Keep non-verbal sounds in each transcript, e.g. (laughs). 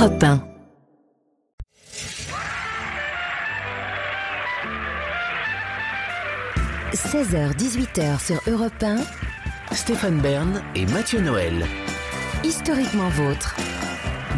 Europe 1. « 16h-18h sur Europe 1, Stéphane Bern et Mathieu Noël. historiquement vôtre.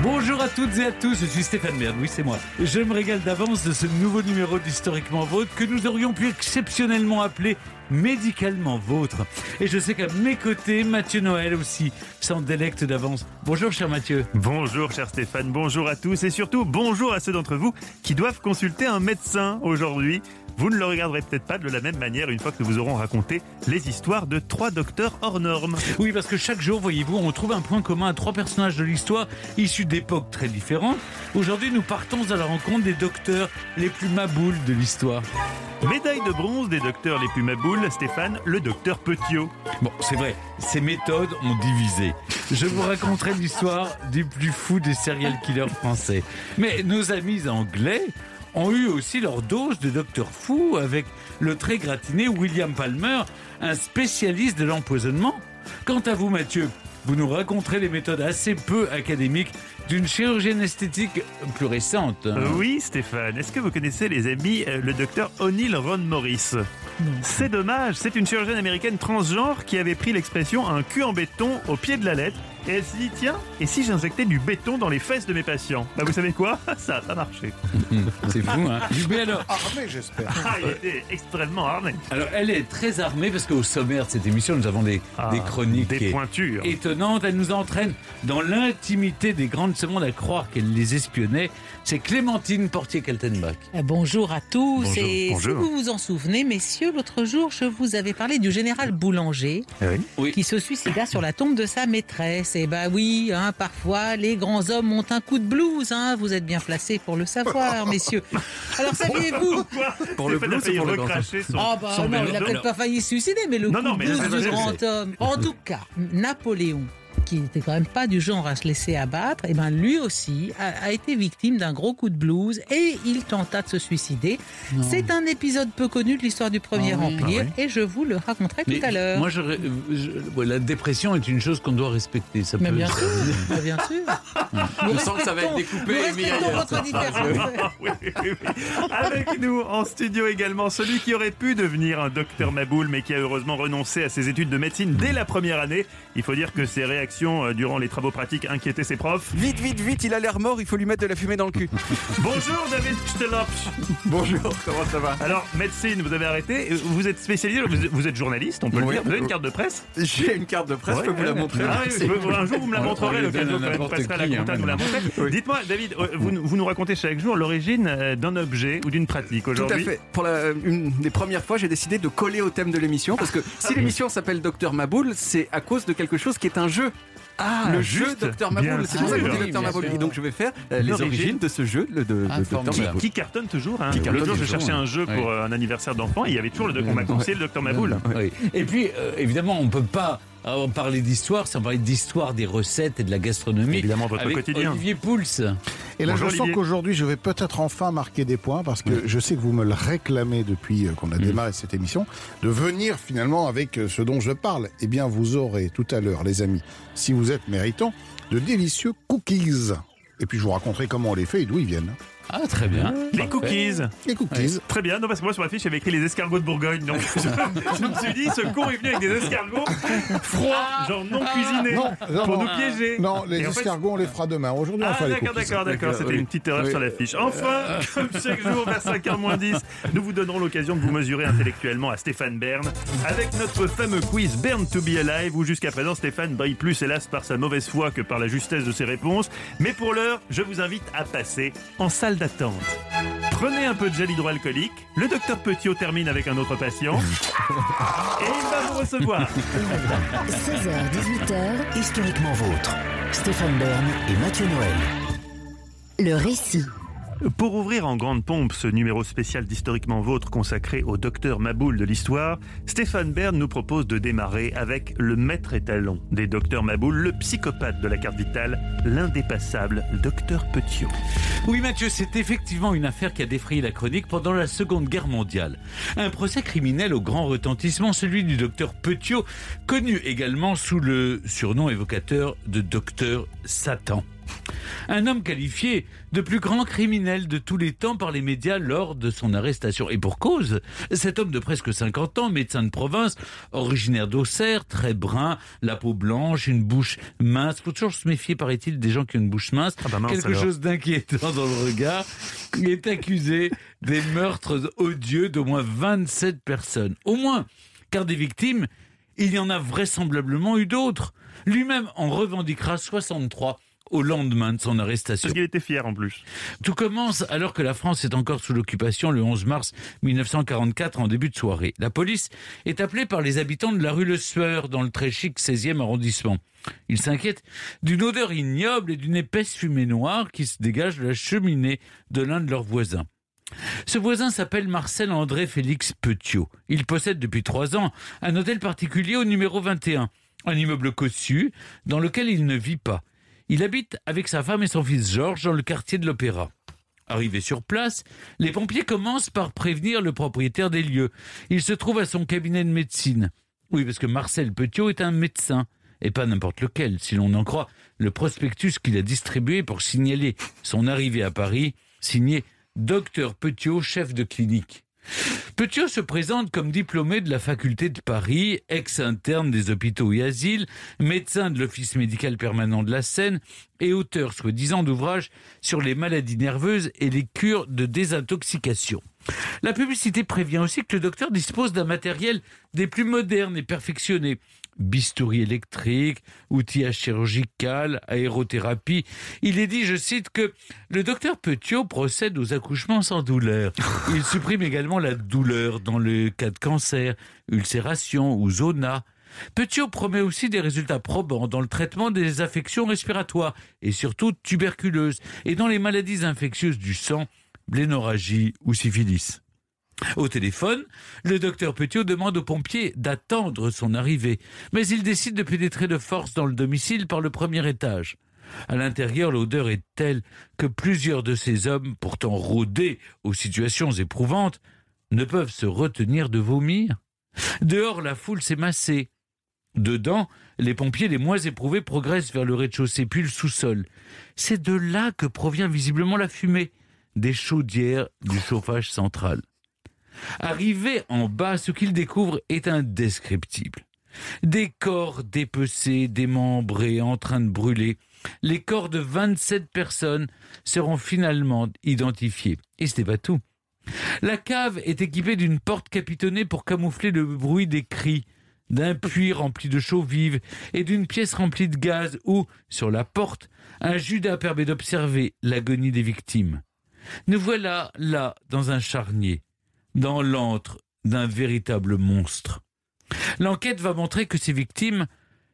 Bonjour à toutes et à tous, je suis Stéphane Bern, oui c'est moi. Je me régale d'avance de ce nouveau numéro d'Historiquement Vôtre que nous aurions pu exceptionnellement appeler Médicalement Vôtre. Et je sais qu'à mes côtés, Mathieu Noël aussi s'en délecte d'avance. Bonjour cher Mathieu. Bonjour cher Stéphane, bonjour à tous et surtout bonjour à ceux d'entre vous qui doivent consulter un médecin aujourd'hui. Vous ne le regarderez peut-être pas de la même manière une fois que nous vous aurons raconté les histoires de trois docteurs hors normes. Oui, parce que chaque jour, voyez-vous, on trouve un point commun à trois personnages de l'histoire issus d'époques très différentes. Aujourd'hui, nous partons à la rencontre des docteurs les plus maboules de l'histoire. Médaille de bronze des docteurs les plus maboules, Stéphane, le docteur Petiot. Bon, c'est vrai, ces méthodes ont divisé. Je vous raconterai l'histoire du plus fou des serial killers français. Mais nos amis anglais ont eu aussi leur dose de docteur fou avec le très gratiné William Palmer, un spécialiste de l'empoisonnement. Quant à vous, Mathieu, vous nous raconterez les méthodes assez peu académiques d'une chirurgienne esthétique plus récente. oui, Stéphane, est-ce que vous connaissez les amis euh, le docteur O'Neill Ron Morris? C'est dommage, c'est une chirurgienne américaine transgenre qui avait pris l'expression un cul en béton au pied de la lettre. Et elle s'est dit, tiens, et si j'injectais du béton dans les fesses de mes patients Bah vous savez quoi? Ça a pas marché. (laughs) C'est fou, hein Mais alors, Armé, j'espère. Ah, il était extrêmement armé. alors, elle est très armée parce qu'au sommaire de cette émission, nous avons des, Ah, des chroniques Des et- pointures. étonnantes. Elle nous entraîne dans l'intimité des grandes secondes à croire qu'elle les espionnait. C'est Clémentine Portier-Kaltenbach. Euh, Bonjour à tous. Bonjour, et bonjour. si vous vous en souvenez, messieurs, l'autre jour, je vous avais parlé du général Boulanger Oui. qui se suicida sur la tombe de sa maîtresse. Et bah oui, hein, parfois, les grands hommes ont un coup de blues. Hein, vous êtes bien placés pour le savoir, (laughs) messieurs. Alors, saviez-vous Pour le blues pour le recracher son, Ah bah non, il n'a peut-être pas failli se suicider, mais le Non, coup non, de blues du grand homme. En tout cas, Napoléon qui n'était quand même pas du genre à se laisser abattre, et ben lui aussi a, a été victime d'un gros coup de blues et il tenta de se suicider. C'est un épisode peu connu de l'histoire du Premier Ah. Empire Ah et je vous le raconterai Mais tout à l'heure. Moi, je, je- ouais, la dépression est une chose qu'on doit respecter. Ça Mais peut- bien sûr, bien sûr. (laughs) Je sens que ça va être découpé votre (laughs) oui, oui. Avec nous en studio également celui qui aurait pu devenir un docteur Maboul mais qui a heureusement renoncé à ses études de médecine dès la première année. Il faut dire que ses réactions euh, durant les travaux pratiques inquiétaient ses profs. Vite, vite, vite, il a l'air mort, il faut lui mettre de la fumée dans le cul. (laughs) Bonjour David Stelopsch. Bonjour, comment ça va Alors médecine, vous avez arrêté. Vous êtes spécialisé, vous êtes- vous journaliste, on peut le dire. Vous avez une carte de presse J'ai une carte de presse, je peux vous la montrer. Ah oui, je peux- un jour vous me la On- on montrerez, l'occasion n'importe passerai à la hein, compta nous la montrer. Dites-moi David, euh, vous, nous- vous nous racontez chaque jour l'origine euh, d'un objet ou d'une pratique Tout à aujourd'hui. fait. Pour la, une des premières fois, j'ai décidé de coller au thème de l'émission parce que si l'émission s'appelle Docteur Maboul, c'est à cause de quelque chose qui est un jeu. Ah, le juste, jeu Docteur Maboul. C'est pour ça Docteur bien Maboul. Et donc je vais faire euh, les origines de ce jeu de, de, Ah, de Docteur. Maboul. Qui cartonne toujours. Hein. Qui cartonne L'autre jour, je cherchais un jeu pour un anniversaire d'enfant et il y avait toujours le on m'a conseillé le docteur Maboul. Et puis, euh, évidemment, on ne peut pas euh, parler d'histoire sans parler d'histoire des recettes et de la gastronomie. Évidemment, votre avec quotidien. Olivier Pouls. Et là, Bonjour, je sens qu'aujourd'hui, je vais peut-être enfin marquer des points parce que je sais que vous me le réclamez depuis euh, qu'on a démarré cette émission, de venir finalement avec euh, ce dont je parle. Eh bien, vous aurez tout à l'heure, les amis, si vous êtes méritants, de délicieux cookies. Et puis, je vous raconterai comment on les fait et d'où ils viennent. Ah, très bien. Les Parfait. cookies. Les cookies. Très bien, non parce que moi sur la fiche avait écrit les escargots de Bourgogne donc (laughs) je, je me suis dit ce con est venu avec des escargots froids, genre non cuisinés Non, non, pour non. nous piéger. Non, les Et en fait- escargots, on les fera demain. Aujourd'hui, on Ah fera les d'accord, cookies. d'accord, d'accord, c'était oui. une petite erreur Oui. sur la fiche. Enfin, comme chaque jour vers 5h 10, nous vous donnerons l'occasion de vous mesurer intellectuellement à Stéphane Bern avec notre fameux quiz Bern to be alive où jusqu'à présent Stéphane brille plus hélas par sa mauvaise foi que par la justesse de ses réponses. Mais pour l'heure, je vous invite à passer en salle d'attente. Prenez un peu de gel hydroalcoolique, le docteur Petiot termine avec un autre patient (laughs) et il va vous recevoir. 16h-18h, Historiquement vôtre. Stéphane Bern et Mathieu Noël. le récit. Pour ouvrir en grande pompe ce numéro spécial d'Historiquement Vôtre consacré au docteur Maboul de l'histoire, Stéphane Bern nous propose de démarrer avec le maître étalon des docteurs Maboul, le psychopathe de la carte vitale, l'indépassable docteur Petiot. Oui, Mathieu, c'est effectivement une affaire qui a défrayé la chronique pendant la Seconde Guerre mondiale. Un procès criminel au grand retentissement, celui du docteur Petiot, connu également sous le surnom évocateur de docteur Satan. Un homme qualifié de plus grand criminel de tous les temps par les médias lors de son arrestation. Et pour cause, cet homme de presque 50 ans, médecin de province, originaire d'Auxerre, très brun, la peau blanche, une bouche mince. Faut toujours se méfier, paraît-il, des gens qui ont une bouche mince. Ah bah mince, Quelque alors. chose d'inquiétant dans le regard. Il est accusé des meurtres odieux d'au moins 27 personnes. Au moins, car des victimes, il y en a vraisemblablement eu d'autres. Lui-même en revendiquera 63 au lendemain de son arrestation. Parce qu'il était fier en plus. Tout commence alors que la France est encore sous l'occupation le 11 mars 1944 en début de soirée. La police est appelée par les habitants de la rue Le Sueur dans le très chic 16e arrondissement. Ils s'inquiètent d'une odeur ignoble et d'une épaisse fumée noire qui se dégage de la cheminée de l'un de leurs voisins. Ce voisin s'appelle Marcel André Félix Petiot. Il possède depuis trois ans un hôtel particulier au numéro 21, un immeuble cossu dans lequel il ne vit pas. Il habite avec sa femme et son fils Georges dans le quartier de l'Opéra. Arrivé sur place, les pompiers commencent par prévenir le propriétaire des lieux. Il se trouve à son cabinet de médecine. Oui, parce que Marcel Petiot est un médecin, et pas n'importe lequel, si l'on en croit le prospectus qu'il a distribué pour signaler son arrivée à Paris, signé Docteur Petiot, chef de clinique. Petiot se présente comme diplômé de la faculté de Paris, ex-interne des hôpitaux et asiles, médecin de l'office médical permanent de la Seine et auteur soi-disant d'ouvrages sur les maladies nerveuses et les cures de désintoxication. La publicité prévient aussi que le docteur dispose d'un matériel des plus modernes et perfectionnés. Bistouri électrique, outillage chirurgical, aérothérapie. Il est dit, je cite, que le docteur Petiot procède aux accouchements sans douleur. (laughs) Il supprime également la douleur dans le cas de cancer, ulcération ou zona. Petiot promet aussi des résultats probants dans le traitement des affections respiratoires et surtout tuberculeuses et dans les maladies infectieuses du sang, blénorragie ou syphilis. Au téléphone, le docteur Petiot demande aux pompiers d'attendre son arrivée, mais il décide de pénétrer de force dans le domicile par le premier étage. À l'intérieur, l'odeur est telle que plusieurs de ces hommes, pourtant rodés aux situations éprouvantes, ne peuvent se retenir de vomir. Dehors, la foule s'est massée. Dedans, les pompiers les moins éprouvés progressent vers le rez-de-chaussée puis le sous-sol. C'est de là que provient visiblement la fumée des chaudières du chauffage central. Arrivé en bas, ce qu'ils découvrent est indescriptible. Des corps dépecés, démembrés, en train de brûler. Les corps de 27 personnes seront finalement identifiés. Et ce n'est pas tout. La cave est équipée d'une porte capitonnée pour camoufler le bruit des cris, d'un puits rempli de chaux vive et d'une pièce remplie de gaz où, sur la porte, un Judas permet d'observer l'agonie des victimes. Nous voilà là dans un charnier, dans l'antre d'un véritable monstre. L'enquête va montrer que ces victimes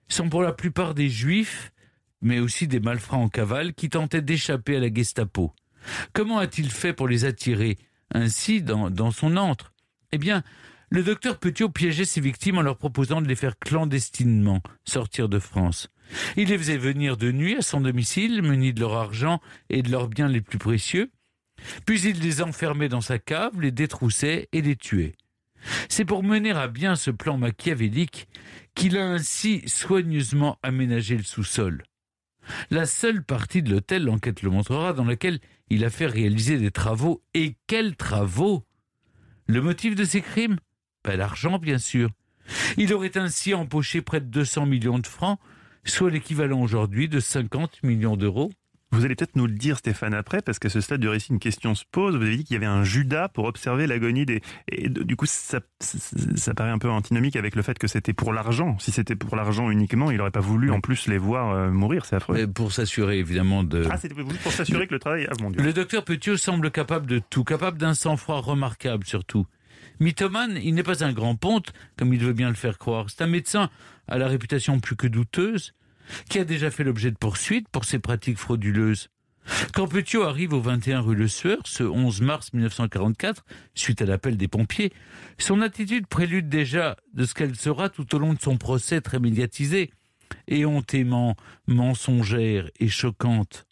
sont pour la plupart des juifs, mais aussi des malfrats en cavale qui tentaient d'échapper à la Gestapo. Comment a-t-il fait pour les attirer ainsi dans, son antre? Eh bien, le docteur Petiot piégeait ses victimes en leur proposant de les faire clandestinement sortir de France. Il les faisait venir de nuit à son domicile, munis de leur argent et de leurs biens les plus précieux. Puis il les enfermait dans sa cave, les détroussait et les tuait. C'est pour mener à bien ce plan machiavélique qu'il a ainsi soigneusement aménagé le sous-sol. La seule partie de l'hôtel, l'enquête le montrera, dans laquelle il a fait réaliser des travaux. Et quels travaux? Le motif de ces crimes? Pas l'argent, bien sûr. Il aurait ainsi empoché près de 200 millions de francs, soit l'équivalent aujourd'hui de 50 millions d'euros. Vous allez peut-être nous le dire, Stéphane, après, parce qu'à ce stade du récit, une question se pose. Vous avez dit qu'il y avait un Judas pour observer l'agonie des. Et du coup, ça, paraît un peu antinomique avec le fait que c'était pour l'argent. Si c'était pour l'argent uniquement, il n'aurait pas voulu en plus les voir euh, mourir. C'est affreux. Mais pour s'assurer évidemment de... Ah, c'était pour s'assurer que le travail. Ah, mon Dieu. Le docteur Petiot semble capable de tout, capable d'un sang-froid remarquable surtout. Mythomane, il n'est pas un grand ponte, comme il veut bien le faire croire. C'est un médecin à la réputation plus que douteuse, qui a déjà fait l'objet de poursuites pour ses pratiques frauduleuses. Quand Petiot arrive au 21 rue Le Sueur, ce 11 mars 1944, suite à l'appel des pompiers, son attitude prélude déjà de ce qu'elle sera tout au long de son procès très médiatisé, éhontément mensongère et choquante.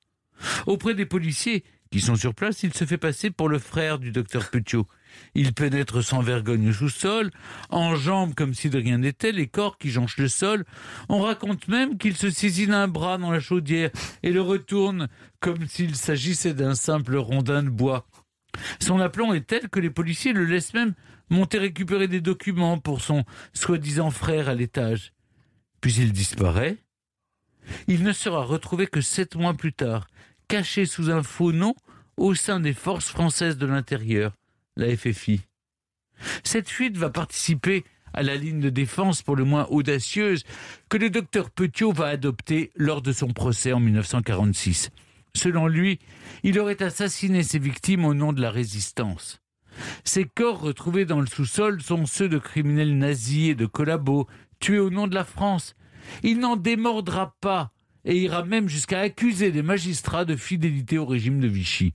Auprès des policiers qui sont sur place, il se fait passer pour le frère du docteur Petiot. Il pénètre sans vergogne sous-sol, enjambe comme si de rien n'était les corps qui jonchent le sol. On raconte même qu'il se saisit d'un bras dans la chaudière et le retourne comme s'il s'agissait d'un simple rondin de bois. Son aplomb est tel que les policiers le laissent même monter récupérer des documents pour son soi-disant frère à l'étage. Puis il disparaît. Il ne sera retrouvé que sept mois plus tard, caché sous un faux nom au sein des forces françaises de l'intérieur, la FFI. Cette fuite va participer à la ligne de défense pour le moins audacieuse que le docteur Petiot va adopter lors de son procès en 1946. Selon lui, il aurait assassiné ses victimes au nom de la résistance. Ces corps retrouvés dans le sous-sol sont ceux de criminels nazis et de collabos tués au nom de la France. Il n'en démordra pas et ira même jusqu'à accuser les magistrats de fidélité au régime de Vichy.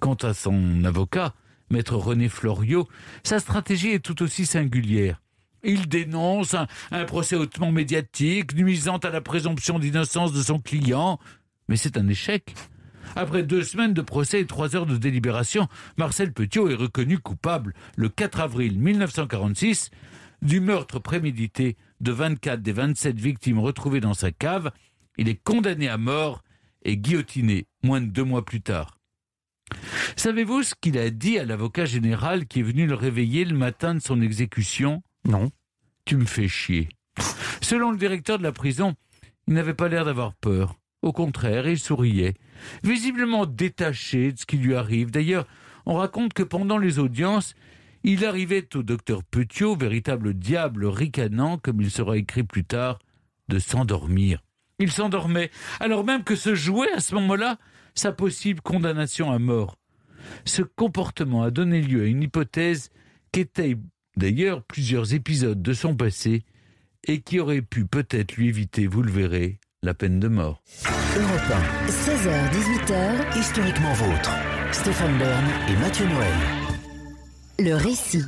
Quant à son avocat, maître René Floriot, sa stratégie est tout aussi singulière. Il dénonce un, procès hautement médiatique, nuisant à la présomption d'innocence de son client, mais c'est un échec. Après deux semaines de procès et trois heures de délibération, Marcel Petiot est reconnu coupable le 4 avril 1946 du meurtre prémédité de 24 des 27 victimes retrouvées dans sa cave. Il est condamné à mort et guillotiné moins de deux mois plus tard. Savez-vous ce qu'il a dit à l'avocat général qui est venu le réveiller le matin de son exécution? Non. Tu me fais chier. Selon le directeur de la prison, il n'avait pas l'air d'avoir peur. Au contraire, il souriait, visiblement détaché de ce qui lui arrive. D'ailleurs, on raconte que pendant les audiences, il arrivait au docteur Petiot, véritable diable ricanant, comme il sera écrit plus tard, de s'endormir. Il s'endormait, alors même que se jouait à ce moment-là sa possible condamnation à mort. Ce comportement a donné lieu à une hypothèse qu'étaient d'ailleurs plusieurs épisodes de son passé et qui aurait pu peut-être lui éviter, vous le verrez, la peine de mort. Europe 16h, 18h, 1, historiquement vôtre. Stéphane Bern et Mathieu Noël. le récit.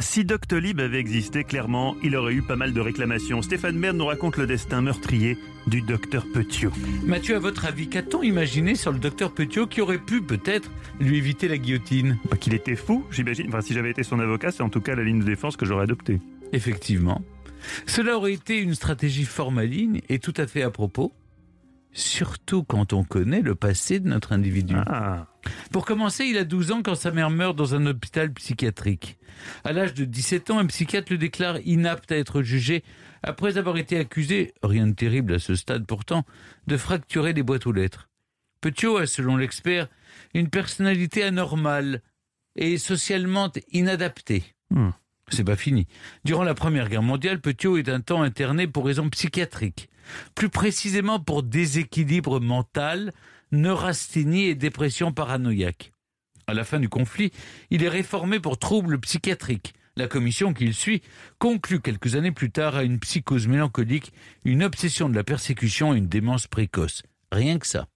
Si Doctolib avait existé, clairement, il aurait eu pas mal de réclamations. Stéphane Bern nous raconte le destin meurtrier du docteur Petiot. Mathieu, à votre avis, qu'a-t-on imaginé sur le docteur Petiot qui aurait pu peut-être lui éviter la guillotine? Bah, Qu'il était fou, j'imagine. Enfin, si j'avais été son avocat, c'est en tout cas la ligne de défense que j'aurais adoptée. Effectivement. Cela aurait été une stratégie formaligne et tout à fait à propos, surtout quand on connaît le passé de notre individu. Ah, Pour commencer, il a 12 ans quand sa mère meurt dans un hôpital psychiatrique. À l'âge de 17 ans, un psychiatre le déclare inapte à être jugé après avoir été accusé, rien de terrible à ce stade pourtant, de fracturer des boîtes aux lettres. Petiot a, selon l'expert, une personnalité anormale et socialement inadaptée. Hmm. C'est pas fini. Durant la Première Guerre mondiale, Petiot est un temps interné pour raisons psychiatriques. Plus précisément pour déséquilibre mental, neurasthénie et dépression paranoïaque. À la fin du conflit, il est réformé pour troubles psychiatriques. La commission qu'il suit conclut quelques années plus tard à une psychose mélancolique, une obsession de la persécution et une démence précoce. Rien que ça.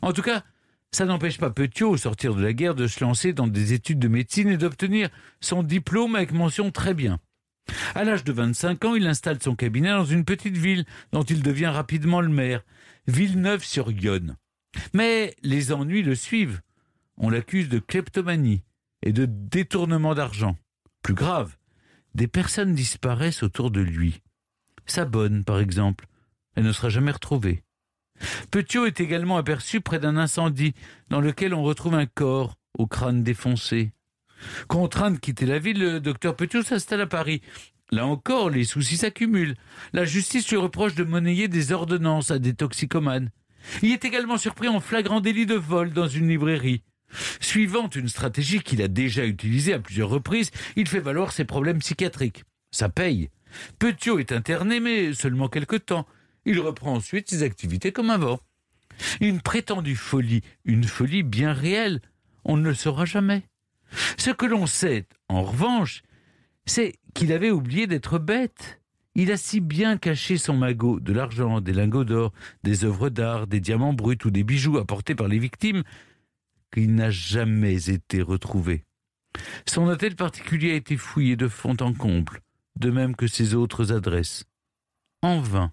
En tout cas, ça n'empêche pas Petiot, au sortir de la guerre, de se lancer dans des études de médecine et d'obtenir son diplôme avec mention très bien. À l'âge de 25 ans, il installe son cabinet dans une petite ville dont il devient rapidement le maire, Villeneuve-sur-Yonne. Mais les ennuis le suivent. On l'accuse de kleptomanie et de détournement d'argent. Plus grave, des personnes disparaissent autour de lui. Sa bonne, par exemple, elle ne sera jamais retrouvée. Petiot est également aperçu près d'un incendie dans lequel on retrouve un corps au crâne défoncé. Contraint de quitter la ville, le docteur Petiot s'installe à Paris. Là encore, les soucis s'accumulent. La justice lui reproche de monnayer des ordonnances à des toxicomanes. Il est également surpris en flagrant délit de vol dans une librairie. Suivant une stratégie qu'il a déjà utilisée à plusieurs reprises, il fait valoir ses problèmes psychiatriques. Ça paye. Petiot est interné, mais seulement quelque temps. Il reprend ensuite ses activités comme avant. Une prétendue folie, une folie bien réelle, on ne le saura jamais. Ce que l'on sait, en revanche, c'est qu'il avait oublié d'être bête. Il a si bien caché son magot, de l'argent, des lingots d'or, des œuvres d'art, des diamants bruts ou des bijoux apportés par les victimes, qu'il n'a jamais été retrouvé. Son hôtel particulier a été fouillé de fond en comble, de même que ses autres adresses. En vain,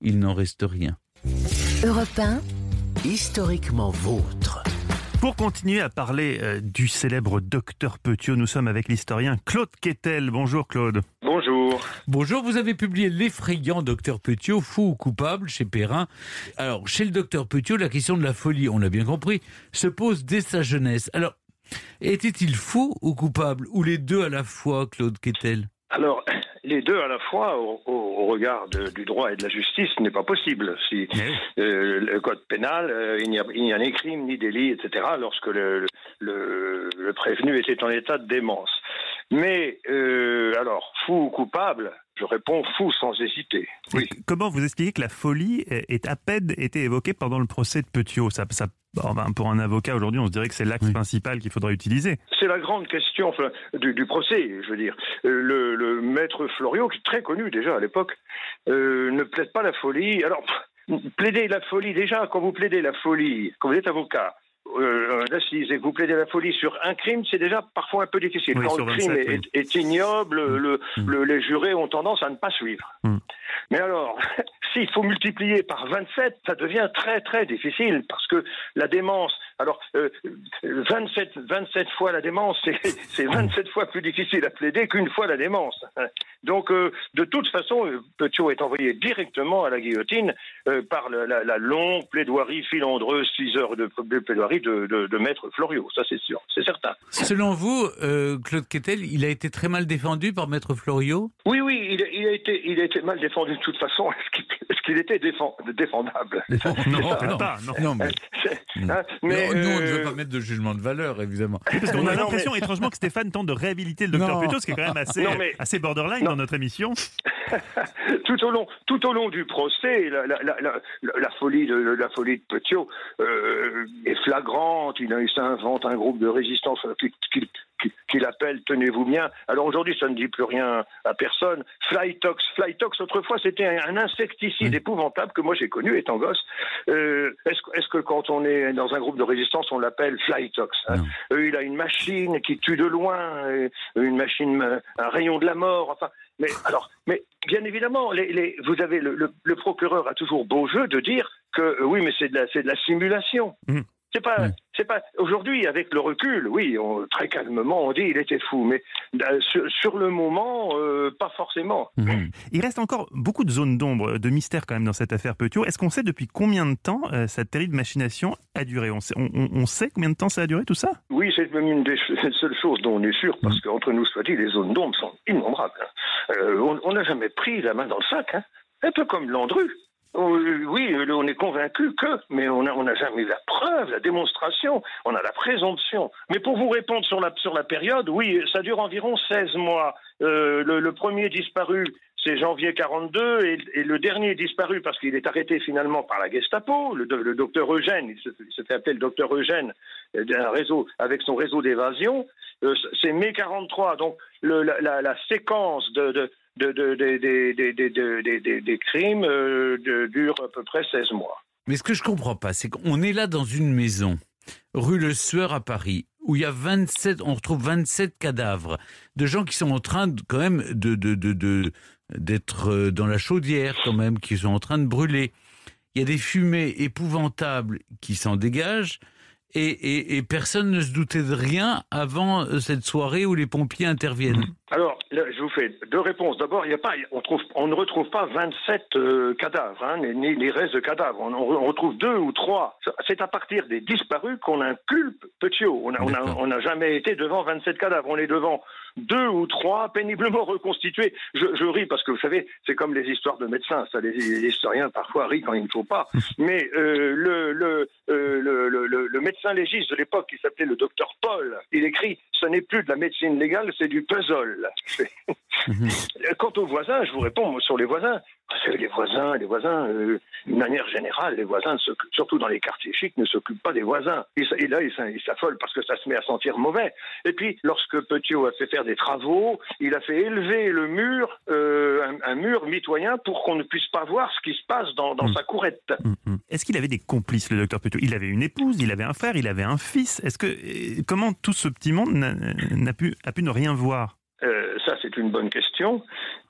il n'en reste rien. Europe 1, Historiquement vôtre. Pour continuer à parler euh, du célèbre docteur Petiot, nous sommes avec l'historien Claude Quetel. Bonjour Claude. Bonjour. Bonjour, vous avez publié l'effrayant docteur Petiot, fou ou coupable, chez Perrin. Alors, chez le docteur Petiot, la question de la folie, on l'a bien compris, se pose dès sa jeunesse. Alors, était-il fou ou coupable Ou les deux à la fois, Claude Quetel Alors, les deux à la fois, au, regard de- du droit et de la justice, ce n'est pas possible. Si euh, le code pénal, euh, il n'y a, ni crime ni délit, etc. Lorsque le, le, le prévenu était en état de démence. Mais euh, alors, fou ou coupable Je réponds fou sans hésiter. Oui. Comment vous expliquez que la folie est à peine été évoquée pendant le procès de Petiot? Ça, ça, enfin, Pour un avocat aujourd'hui, on se dirait que c'est l'axe principal qu'il faudrait utiliser. C'est la grande question enfin, du, du procès, je veux dire. Euh, Le, le maître Florio, qui est très connu déjà à l'époque, euh, ne plaide pas la folie. Alors, plaider la folie, déjà, quand vous plaidez la folie, quand vous êtes avocat, euh, et que vous plaidez la folie sur un crime, c'est déjà parfois un peu difficile. Oui, quand le crime 27, est, oui. est ignoble, le- Mm. le- les jurés ont tendance à ne pas suivre. Mm. Mais alors, (laughs) s'il faut multiplier par 27, ça devient très très difficile parce que la démence, alors euh, 27, 27 fois la démence, c'est- c'est 27 fois plus difficile à plaider qu'une fois la démence. Donc euh, de toute façon, euh, Petiot est envoyé directement à la guillotine euh, par la, la- la longue plaidoirie filandreuse, 6 heures de, de plaidoirie de, de- de maître Florio, ça c'est sûr, c'est certain. Selon vous, Claude Quetel, il a été très mal défendu par Maître Florio Oui, oui, il, a- il a été, il a été mal défendu de toute façon. (laughs) Est-ce qu'il était défend- défendable Non, non, non. pas. Non. Non, hein, mais, non, nous, on ne euh, veut pas mettre de jugement de valeur, évidemment. Parce qu'on a l'impression étrangement que Stéphane tente de réhabiliter le docteur. Petiot, ce qui est quand même assez, Non, mais- assez borderline Non. dans notre émission. (laughs) tout au long, tout au long du procès, la, la, la, la, la folie de la folie de Petiot euh, est flagrante. Il, il s'invente un groupe de résistance qui, qui, qui, qui l'appelle Tenez-vous bien. Alors aujourd'hui, ça ne dit plus rien à personne. Flytox, Flytox. Autrefois, c'était un, insecticide épouvantable que moi j'ai connu étant gosse. Euh, est-ce, que- quand on est dans un groupe de résistance, on l'appelle Flytox hein. Euh, Il a une machine qui tue de loin, euh, une machine, un rayon de la mort. Enfin, mais alors, mais bien évidemment, les, les- vous avez le, le- le procureur a toujours beau jeu de dire que oui, mais c'est de la, c'est de la simulation. Mhm. C'est pas, Ouais. C'est pas. Aujourd'hui, avec le recul, oui, on- très calmement, on dit il était fou, mais euh, sur, sur le moment, euh, pas forcément. Mhm. Il reste encore beaucoup de zones d'ombre, de mystère quand même dans cette affaire Petiot. Est-ce qu'on sait depuis combien de temps euh, cette terrible machination a duré? On sait, on- on- on sait combien de temps ça a duré tout ça? Oui, c'est même une des (laughs) seules choses dont on est sûr, parce qu'entre nous soit dit, les zones d'ombre sont innombrables. hein. On on n'a jamais pris la main dans le sac, hein. un peu comme Landru. Euh, Oui, euh, on est convaincu que, mais on n'a on n'a jamais la preuve, la démonstration, on a la présomption. Mais pour vous répondre sur la, sur la période, oui, ça dure environ 16 mois. Euh, le, premier disparu, c'est janvier 42, et, et le dernier disparu, parce qu'il est arrêté finalement par la Gestapo, le, do- le docteur Eugène, il se, fait appeler le docteur Eugène, euh, d'un réseau, avec son réseau d'évasion, c'est mai 43. Donc la, séquence de, de, des crimes euh, durent à peu près 16 mois. Mais ce que je ne comprends pas, c'est qu'on est là dans une maison, rue Le Sueur à Paris, où il y a 27, on retrouve 27 cadavres de gens qui sont en train de, quand même de, d'être dans la chaudière quand même, qui sont en train de brûler. Il y a des fumées épouvantables qui s'en dégagent et, et, et personne ne se doutait de rien avant euh, cette soirée où les pompiers interviennent. Alors, là, je vous fais deux réponses. D'abord, il y a pas, on, trouve, on ne retrouve pas 27 euh, cadavres, hein, ni, les restes de cadavres. On, on retrouve deux ou trois. C'est à partir des disparus qu'on inculpe Petiot. On n'a on a- D'accord. on n'a jamais été devant 27 cadavres. On est devant deux ou trois péniblement reconstitués. Je, je ris parce que vous savez, c'est comme les histoires de médecins. Ça, les, les historiens parfois rient quand il ne faut pas. (laughs) Mais euh, le, le, euh, le, le- médecin légiste de l'époque, qui s'appelait le docteur Paul, il écrit ce n'est plus de la médecine légale, c'est du puzzle. (laughs) Quant aux voisins, je vous réponds moi, sur les voisins. Vous savez, les voisins, les voisins, euh, d'une manière générale, les voisins, surtout dans les quartiers chics, ne s'occupent pas des voisins. Et, là, ils s'affolent parce que ça se met à sentir mauvais. Et puis, lorsque Petiot a fait faire des travaux, il a fait élever le mur, euh, un, un mur mitoyen, pour qu'on ne puisse pas voir ce qui se passe dans, dans Mm. sa courette. Est-ce qu'il avait des complices, le docteur Petiot? Il avait une épouse, il avait un frère, il avait un fils. Est-ce que euh, comment tout ce petit monde n'a pu, a pu ne rien voir? Ça, c'est une bonne question.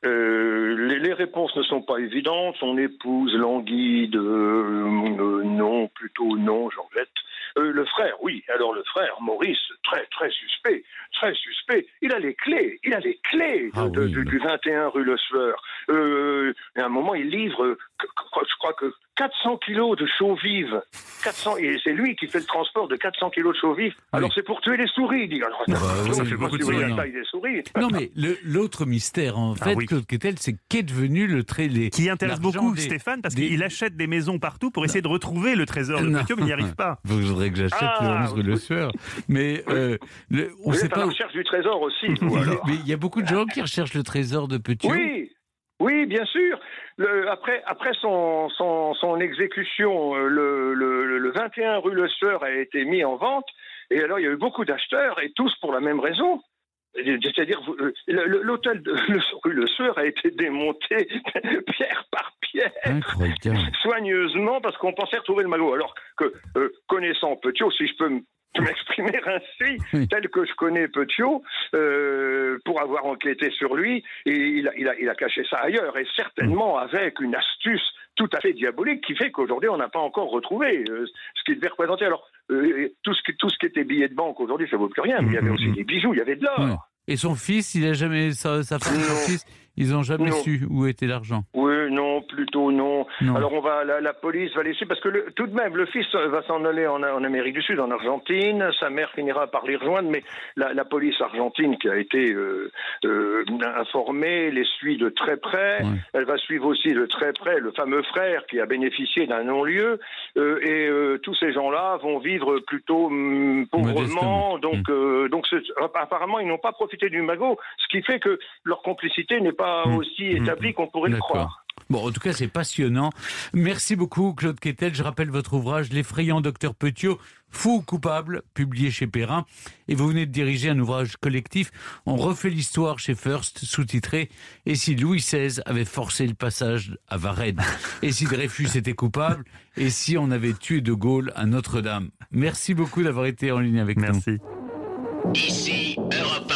Euh, les, les réponses ne sont pas évidentes. Son épouse languide, euh, non, plutôt non, Georgette. Euh, le frère, oui. Alors le frère, Maurice, très très suspect, très suspect. Il a les clés, il a les clés de- Ah de- oui, du, mais- du 21 rue Le Sueur. Euh, à un moment, il livre, je crois que 400 kilos de chaux vives. 400, et c'est lui qui fait le transport de 400 kilos de chaux vives. Alors c'est pour tuer les souris, il dit. Alors, bah, oui, fait beaucoup de vous la non. taille des souris. Non, mais l'autre mystère, en fait, oui. Claude Quetel, c'est qu'est devenu le trait les- Qui intéresse beaucoup des- Stéphane parce des- qu'il achète des maisons partout pour essayer de retrouver le trésor de. Petiot, mais il n'y arrive pas. Il faudrait que j'achète Ah, le 11 rue Le oui. Sueur. Mais euh, le- on Vous sait pas. la recherche du trésor aussi, vous. (laughs) Mais il y a beaucoup de gens qui recherchent le trésor de Petiot. Oui, oui, bien sûr. Le- après, après son, son, son exécution, euh, le, le, le 21 rue Le Sueur a été mis en vente. Et alors, il y a eu beaucoup d'acheteurs, et tous pour la même raison. C'est-à-dire, euh, l'hôtel de rue Le Sueur a été démonté (laughs) pierre par pierre Incroyable. soigneusement parce qu'on pensait retrouver le magot. Alors que, euh, connaissant Petiot, si je peux m- m'exprimer ainsi, Oui. tel que je connais Petiot, euh, pour avoir enquêté sur lui, et il, a, il, a, il a caché ça ailleurs, et certainement avec une astuce tout à fait diabolique qui fait qu'aujourd'hui on n'a pas encore retrouvé euh, ce qu'il devait représenter. Alors euh, tout, ce qui, tout ce qui était billets de banque aujourd'hui ça vaut plus rien, mais il y avait aussi des bijoux, il y avait de l'or. Ouais. Et son fils, il a jamais sa, sa femme, son Non. fils, ils ont jamais Non. su où était l'argent. Oui, non, plutôt non. Non. Alors on va, la, la police va laisser parce que le- tout de même, le fils va s'en aller en, en Amérique du Sud, en Argentine. Sa mère finira par les rejoindre, mais la, la police argentine qui a été euh, euh, informée les suit de très près. Ouais. Elle va suivre aussi de très près le fameux frère qui a bénéficié d'un non-lieu. Euh, et tous ces gens-là vont vivre plutôt hum, pauvrement. Modestement. Donc, euh, donc apparemment, ils n'ont pas profité du magot, ce qui fait que leur complicité n'est pas Hum. aussi établie qu'on pourrait le croire. Bon, en tout cas, c'est passionnant. Merci beaucoup, Claude Quetel. Je rappelle votre ouvrage, L'effrayant docteur Petiot, Fou ou coupable, publié chez Perrin. Et vous venez de diriger un ouvrage collectif. On refait l'histoire chez First, sous-titré Et si Louis XVI avait forcé le passage à Varennes (laughs) Et si Dreyfus était coupable Et si on avait tué De Gaulle à Notre-Dame? Merci beaucoup d'avoir été en ligne avec nous. Merci. Ici Europe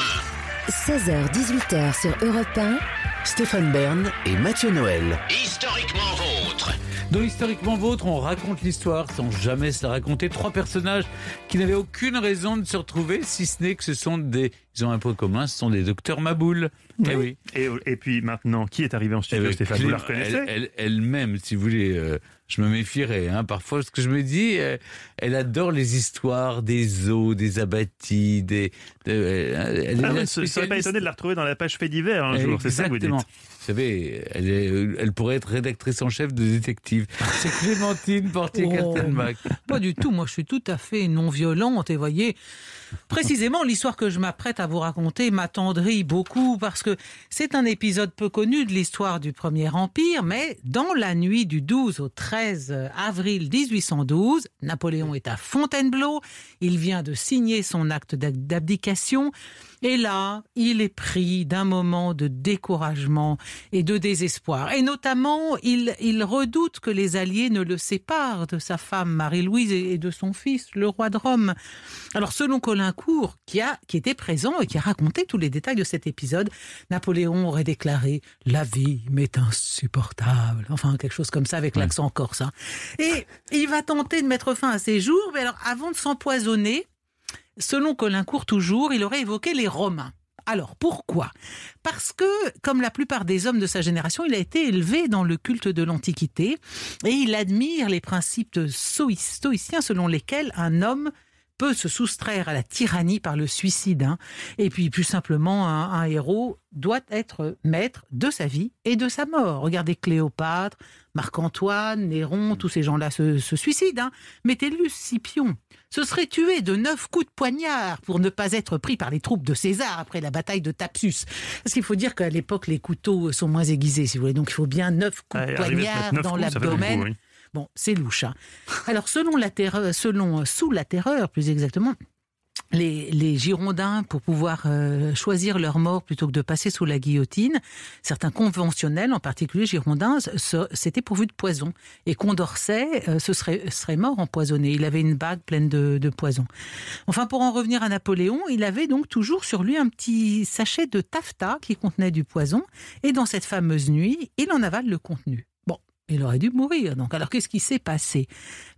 16h-18h sur Europe 1. Stéphane Bern et Mathieu Noël. 1. Historiquement vôtre. Dans Historiquement Vôtre, on raconte l'histoire sans jamais se la raconter. Trois personnages qui n'avaient aucune raison de se retrouver, si ce n'est que ce sont des. Ils ont un point commun, ce sont des docteurs Maboul. Eh oui. Et, et puis maintenant, qui est arrivé en Eh studio, ben, Stéphane Vous la reconnaissez elle- elle- Elle-même, si vous voulez, euh, je me méfierais hein, parfois, parce que je me dis, euh, elle adore les histoires des eaux, des abattis, des. de- euh, elle est Ah Ce serait pas étonné de la retrouver dans la page fait divers un jour, c'est ça que vous dites Exactement. Vous savez, elle, est- elle pourrait être rédactrice en chef de détective. C'est Clémentine Oh. Portier-Kaltenbach. Pas du tout, moi je suis tout à fait non violente et voyez, (laughs) précisément l'histoire que je m'apprête à vous raconter m'attendrit beaucoup parce que c'est un épisode peu connu de l'histoire du Premier Empire, mais dans la nuit du 12 au 13 avril 1812, Napoléon est à Fontainebleau, il vient de signer son acte d'ab- d'abdication et là, il est pris d'un moment de découragement et de désespoir. Et notamment, il, redoute que les Alliés ne le séparent de sa femme Marie-Louise et de son fils, le roi de Rome. Alors, selon Qui, a, qui était présent et qui a raconté tous les détails de cet épisode, Napoléon aurait déclaré « La vie m'est insupportable ». Enfin, quelque chose comme ça avec l'accent corse. hein. Et il va tenter de mettre fin à ses jours, mais alors, avant de s'empoisonner, Selon Colincourt toujours, il aurait évoqué les Romains. Alors pourquoi? Parce que, comme la plupart des hommes de sa génération, il a été élevé dans le culte de l'Antiquité et il admire les principes stoï- stoïciens selon lesquels un homme peut se soustraire à la tyrannie par le suicide. hein. Et puis, plus simplement, un, un héros doit être maître de sa vie et de sa mort. Regardez Cléopâtre, Marc-Antoine, Néron, tous ces gens-là se, se suicident. hein. Métellus Scipion se serait tué de neuf coups de poignard pour ne pas être pris par les troupes de César après la bataille de Thapsus. Parce qu'il faut dire qu'à l'époque, les couteaux sont moins aiguisés, si vous voulez. Donc, il faut bien neuf coups de poignard dans l'abdomen. Bon, c'est louche. hein. Alors, selon la terreur, selon, sous la terreur, plus exactement, les, Girondins, pour pouvoir euh, choisir leur mort plutôt que de passer sous la guillotine, certains conventionnels, en particulier Girondins, s'étaient pourvus de poison. Et Condorcet euh, se serait, serait mort empoisonné. Il avait une bague pleine de, de poison. Enfin, pour en revenir à Napoléon, il avait donc toujours sur lui un petit sachet de taffetas qui contenait du poison. Et dans cette fameuse nuit, il en avale le contenu. Il aurait dû mourir. Donc, alors qu'est-ce qui s'est passé?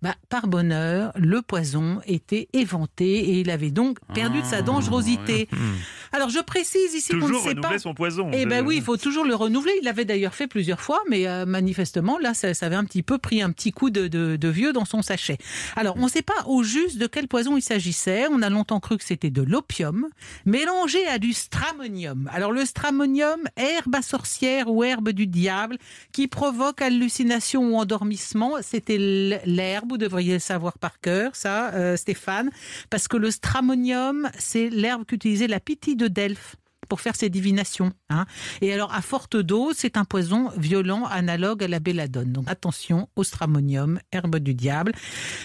Bah, Par bonheur, le poison était éventé et il avait donc perdu de sa dangerosité. (laughs) Alors, je précise ici qu'on ne sait pas. renouveler son poison. Eh ben oui, il faut toujours le renouveler. Il l'avait d'ailleurs fait plusieurs fois, mais euh, manifestement, là, ça, ça avait un petit peu pris un petit coup de, de- de vieux dans son sachet. Alors, on ne sait pas au juste de quel poison il s'agissait. On a longtemps cru que c'était de l'opium, mélangé à du stramonium. Alors, le stramonium, herbe à sorcière ou herbe du diable, qui provoque ou endormissement, c'était l'herbe, vous devriez le savoir par cœur, ça, euh, Stéphane, parce que le stramonium, c'est l'herbe qu'utilisait la pitié de Delphes pour faire ses divinations. hein. Et alors, à forte dose, c'est un poison violent analogue à la belladone. Donc, attention au stramonium, herbe du diable.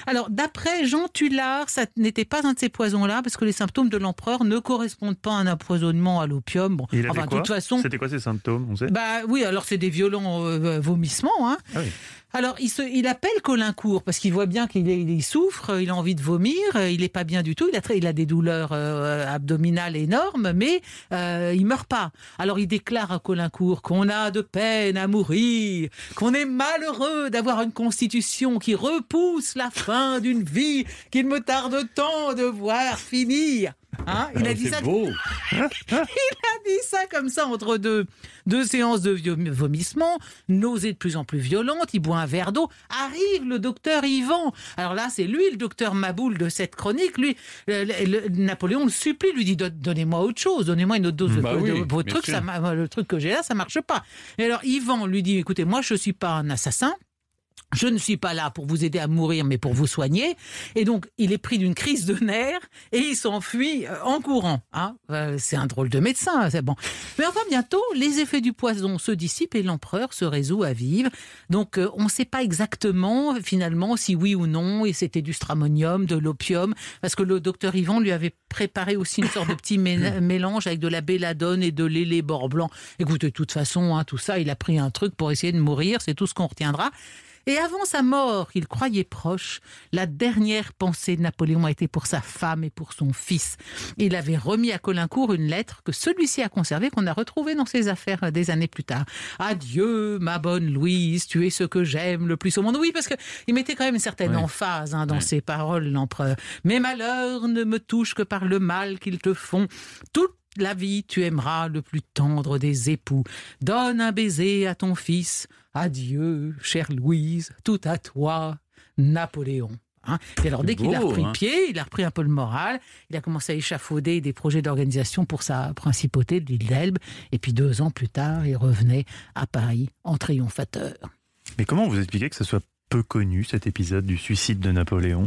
Alors, d'après Jean Tullard, ça n'était pas un de ces poisons-là, parce que les symptômes de l'empereur ne correspondent pas à un empoisonnement à l'opium. Bon, enfin, de toute façon, C'était quoi ses symptômes On sait bah oui, alors c'est des violents euh, vomissements. Hein. Ah oui. Alors il, se, il appelle Colincourt parce qu'il voit bien qu'il il souffre, il a envie de vomir, il est pas bien du tout, il a, très- il a des douleurs euh, abdominales énormes, mais euh, il meurt pas. Alors il déclare à Colincourt qu'on a de peine à mourir, qu'on est malheureux d'avoir une constitution qui repousse la fin d'une vie qu'il me tarde tant de voir finir. Hein il a dit ça C'est beau. (laughs) il a dit ça comme ça entre deux, deux séances de vomissement, nausées de plus en plus violentes, il boit un verre d'eau, arrive le docteur Yvan. Alors là, c'est lui le docteur Maboul de cette chronique, lui, le- le- le- Napoléon le supplie, lui dit Don- donnez-moi autre chose, donnez-moi une autre dose de, Bah oui, de- votre bien truc, sûr. ça, ma- le truc que j'ai là, ça marche pas. Et alors Yvan lui dit écoutez, moi je suis pas un assassin, je ne suis pas là pour vous aider à mourir, mais pour vous soigner. Et donc, il est pris d'une crise de nerfs et il s'enfuit euh, en courant. hein. Euh, c'est un drôle de médecin, c'est bon. Mais enfin, bientôt, les effets du poison se dissipent et l'empereur se résout à vivre. Donc, euh, on ne sait pas exactement, finalement, si oui ou non, et c'était du stramonium, de l'opium, parce que le docteur Yvan lui avait préparé aussi une sorte de petit mé- (coughs) mélange avec de la belladone et de lélé bord blanc. Écoutez, de toute façon, hein, tout ça, il a pris un truc pour essayer de mourir, c'est tout ce qu'on retiendra. Et avant sa mort, qu'il croyait proche, la dernière pensée de Napoléon a été pour sa femme et pour son fils. Il avait remis à Colincourt une lettre que celui-ci a conservée, qu'on a retrouvée dans ses affaires euh, des années plus tard. Adieu, ma bonne Louise, tu es ce que j'aime le plus au monde. Oui, parce que il mettait quand même une certaine Oui. emphase hein, dans ses paroles, l'empereur. Mes malheurs ne me touchent que par le mal qu'ils te font. Toute la vie, tu aimeras le plus tendre des époux. Donne un baiser à ton fils. Adieu, chère Louise, tout à toi, Napoléon. Hein et alors, dès qu'il a repris hein. pied, il a repris un peu le moral, il a commencé à échafauder des projets d'organisation pour sa principauté de l'île d'Elbe. Et puis, deux ans plus tard, il revenait à Paris en triomphateur. Mais comment vous expliquez que ce soit peu connu, cet épisode du suicide de Napoléon?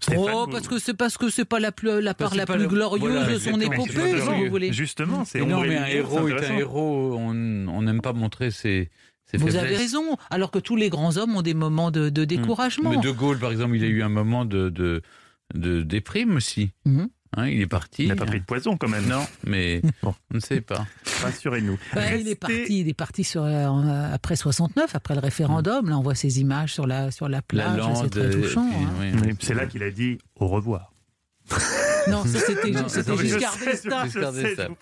Stéphane, oh, parce que c'est parce que c'est pas la, plus, la part la plus le- glorieuse voilà, de son épopée, si vous voulez. Justement, c'est non, mais un héros est un héros. On n'aime pas montrer ses Vous faiblesses. avez raison, alors que tous les grands hommes ont des moments de, de découragement. Mais De Gaulle, par exemple, il a eu un moment de, de, de déprime aussi. Mhm. Hein, il est parti. Il n'a pas pris de poison quand même. Non, mais (laughs) Bon. on ne sait pas. Rassurez-nous. Ouais, il est parti, il est parti sur, euh, après 69, après le référendum. Là, on voit ces images sur la, sur la La plage, c'est très touchant. hein. oui. Oui, C'est là qu'il a dit au revoir. Non, ça, c'était Giscard d'Estaing.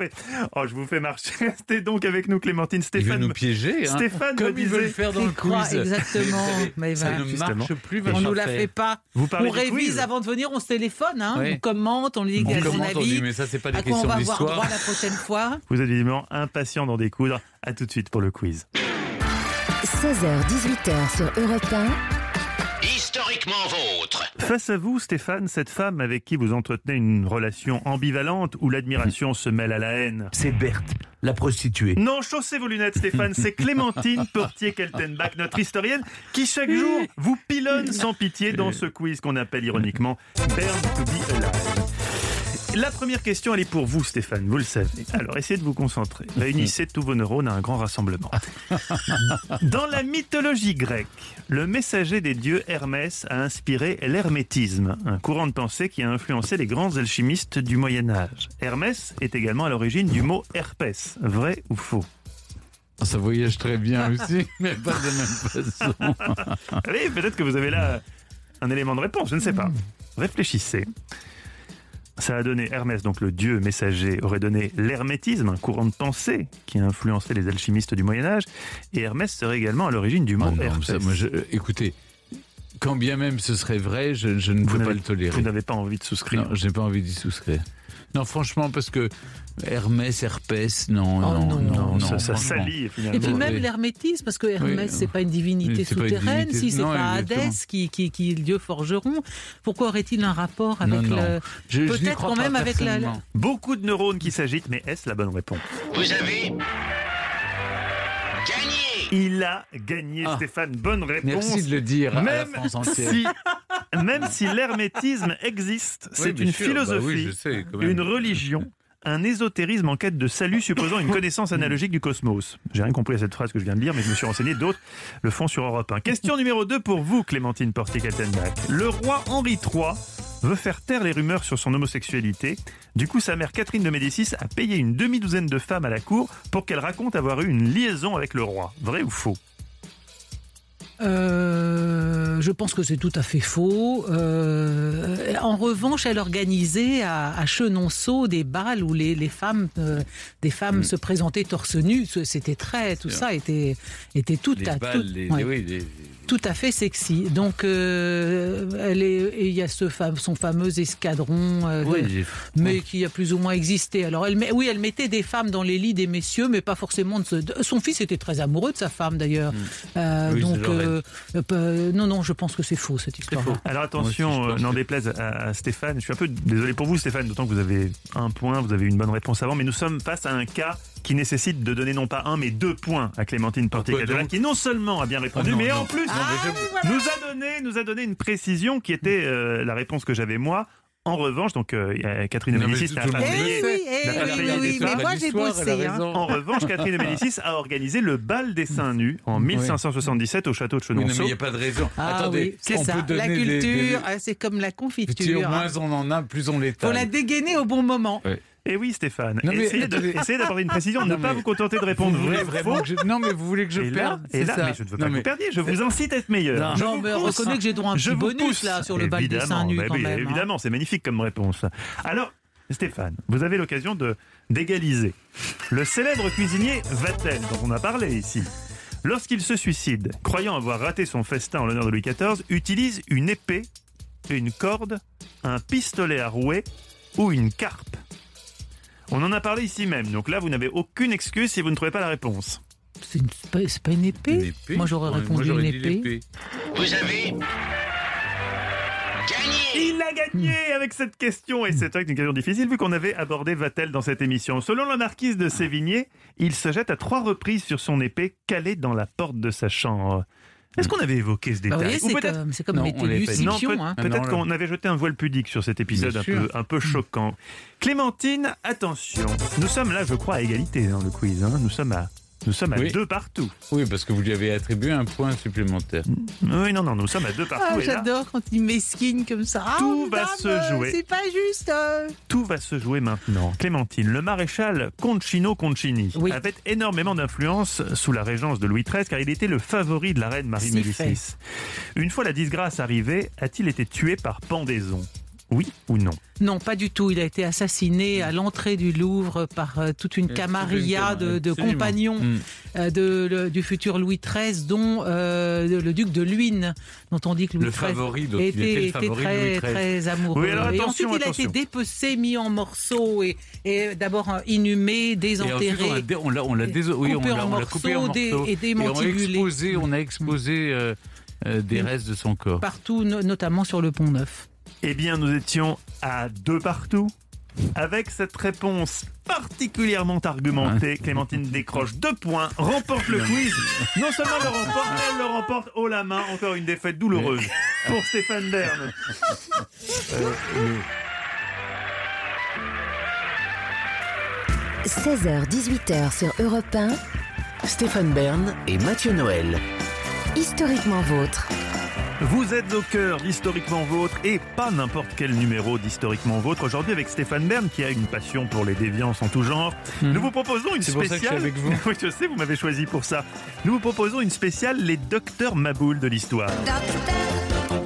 Oh, je vous fais marcher. (laughs) Restez donc avec nous, Clémentine. Il veut Stéphane, nous piéger. hein. Stéphane me Comme il veut le disait- faire dans le Il quiz. exactement. Mais ça ben, ne marche plus. on votre nous la fait pas. vous parlez On révise avant de venir, on se téléphone, hein, Oui. on commente, on lit On quel est son commente, on dit, avis. mais ça, c'est pas des À on questions va avoir droit la prochaine fois Vous êtes évidemment impatient d'en découdre. À tout de suite pour le quiz. 16h-18h sur Europe 1. Historiquement vôtre. Face à vous, Stéphane, cette femme avec qui vous entretenez une relation ambivalente où l'admiration se mêle à la haine. C'est Berthe, la prostituée. Non, chaussez vos lunettes, Stéphane. C'est (laughs) Clémentine Portier-Keltenbach, notre historienne, qui chaque jour vous pilonne sans pitié dans ce quiz qu'on appelle ironiquement Burn to be alive. La première question, elle est pour vous, Stéphane, vous le savez. Alors, essayez de vous concentrer. (laughs) Réunissez tous vos neurones à un grand rassemblement. (laughs) Dans la mythologie grecque, le messager des dieux Hermès a inspiré l'hermétisme, un courant de pensée qui a influencé les grands alchimistes du Moyen Âge. Hermès est également à l'origine du mot herpès. Vrai ou faux Ça voyage très bien aussi, (laughs) mais pas de la même façon. Allez, peut-être que vous avez là un élément de réponse, je ne sais pas. Réfléchissez. Ça a donné Hermès, donc le dieu messager, aurait donné l'hermétisme, un courant de pensée qui a influencé les alchimistes du Moyen Âge. Et Hermès serait également à l'origine du mot moi, je- euh, écoutez, quand bien même ce serait vrai, je, je ne Vous peux pas le tolérer. Vous n'avez pas envie de souscrire. Non, j'ai pas envie d'y souscrire. Non, franchement, parce que Hermès, herpès, non, Oh, non, non, non, Non, ça, ça franchement. salit finalement. Et puis même oui. l'hermétisme, parce que Hermès, Oui. c'est pas une divinité c'est pas une souterraine, divinité- si c'est non, pas exactement. Hadès qui, qui, qui est le dieu forgeron, pourquoi aurait-il un rapport Non, avec non. le... Peut-être quand même avec la-. Beaucoup de neurones qui s'agitent, mais est-ce la bonne réponse? Vous avez gagné Il a gagné, Ah. Stéphane. Bonne réponse. Merci de le dire à la Même France entière. si, même si l'hermétisme existe, c'est une sûr, bah philosophie, oui, sais, une religion, un ésotérisme en quête de salut supposant une connaissance analogique du cosmos. J'ai rien compris à cette phrase que je viens de lire, mais je me suis renseigné. D'autres le font sur Europe 1. Question numéro 2 pour vous, Clémentine Portier-Kaltenbach. Le roi Henri III veut faire taire les rumeurs sur son homosexualité. Du coup, sa mère Catherine de Médicis a payé une demi-douzaine de femmes à la cour pour qu'elles racontent avoir eu une liaison avec le roi. Vrai ou faux? Euh, je pense que c'est tout à fait faux. Euh, en revanche, elle organisait à, à Chenonceau des bals où les, les femmes, euh, des femmes se présentaient torse nu. C'était très, tout ça était, était tout Les à balles, tout, les- ouais, oui, les- tout à fait sexy. Donc, euh, elle est, et il y a ce son fameux escadron. euh, oui, de- mais qui a plus ou moins existé. Alors, elle, met- oui, elle mettait des femmes dans les lits des messieurs, mais pas forcément de, ce- de- Son fils était très amoureux de sa femme, d'ailleurs. Euh, Mm. Oui, donc, euh, euh, peu- non, non, je pense que c'est faux cette histoire. Alors aussi, je attention, euh, n'en déplaise à, à Stéphane. Je suis un peu désolé pour vous, Stéphane, d'autant que vous avez un point, vous avez une bonne réponse avant, mais nous sommes face à un cas qui nécessite de donner non pas un, mais deux points à Clémentine portier Pourquoi donc qui non seulement a bien répondu, Ah non, mais non. en plus je- nous a donné, nous a donné une précision qui était euh, la réponse que j'avais moi. En revanche, donc euh, Catherine de Médicis n'a pas payé. oui, oui, oui, mais moi j'ai bossé. hein. En revanche, Catherine de Médicis a organisé le bal des seins nus en 1577 au château de Oui, non, mais Chenonceau. il n'y a pas de raison. Ah Attendez, oui, c'est ça. peut La des- des- culture, ah, c'est comme la confiture. hein. moins on en a, plus on l'étale. Faut la dégainer au bon moment. Et oui, Stéphane, Non, mais essayez d'apporter une précision, ne Non, pas vous contenter de répondre vrai vraiment que je... Non, mais vous voulez que je Et là, perde et là ça mais je ne veux Non, pas que mais- vous perdiez, je vous incite à être meilleur. Non. Je Non, mais reconnais que j'ai droit à un petit bonus, là, sur le bal des seins nus. Évidemment, c'est magnifique comme réponse. Alors, Stéphane, vous avez l'occasion de d'égaliser. Le célèbre cuisinier Vatel, dont on a parlé ici, lorsqu'il se suicide, croyant avoir raté son festin en l'honneur de Louis XIV, utilise une épée, une corde, un pistolet à rouet ou une carpe. On en a parlé ici même, donc là vous n'avez aucune excuse si vous ne trouvez pas la réponse. C'est pas, une épée. Une épée Moi j'aurais Ouais, répondu j'aurais une épée. Vous avez gagné Il a gagné avec cette question et c'est vrai que c'est une question difficile vu qu'on avait abordé Vatel dans cette émission. Selon la marquise de Sévigné, il se jette à trois reprises sur son épée calée dans la porte de sa chambre. Est-ce qu'on avait évoqué ce Bah, détail c'est peut-être comme, c'est comme Non, non, hein. Peut-être qu'on avait jeté un voile pudique sur cet épisode un peu, un peu choquant. Clémentine, attention. Nous sommes là, je crois, à égalité dans le quiz. hein. Nous sommes à, nous sommes à Oui. deux partout. Oui, parce que vous lui avez attribué un point supplémentaire. Oui, non, non, nous sommes à deux partout. Ah, j'adore quand il mesquine comme ça. Ah, Tout va se jouer. C'est pas juste. euh. Tout va se jouer maintenant. Clémentine, le maréchal Concino Concini Oui. avait énormément d'influence sous la régence de Louis XIII car il était le favori de la reine Marie Médicis. Une fois la disgrâce arrivée, a-t-il été tué par pendaison? Oui ou non? Non, pas du tout. Il a été assassiné à l'entrée du Louvre par euh, toute une camarilla de, compagnons Mm. euh, de, le- du futur Louis XIII, dont euh, le duc de Luynes, dont on dit que Louis Le XIII favori, donc était, était le était favori de très, Louis XIII. très amoureux. Oui, alors et ensuite, il a attention. été dépecé, mis en morceaux et, et d'abord inhumé, désenterré. on l'a oui, coupé en morceaux, et Et on a démantibulé. exposé, on a exposé euh, euh, des restes de son corps. Partout, no- notamment sur le Pont Neuf. Eh bien, nous étions à deux partout. Avec cette réponse particulièrement argumentée, Clémentine décroche deux points, remporte le quiz. Non seulement le remporte, mais elle le remporte haut la main. Encore une défaite douloureuse pour Stéphane Bern. 16h-18h sur Europe 1, Stéphane Bern et Mathieu Noël. historiquement vôtre. Vous êtes au cœur d'Historiquement Vôtre et pas n'importe quel numéro d'Historiquement Vôtre. Aujourd'hui avec Stéphane Bern qui a une passion pour les déviances en tout genre. Nous vous proposons une. C'est pour ça que je suis spéciale. avec vous. (laughs) oui, je sais, vous m'avez choisi pour ça. Nous vous proposons une spéciale Les Docteurs Maboul de l'histoire.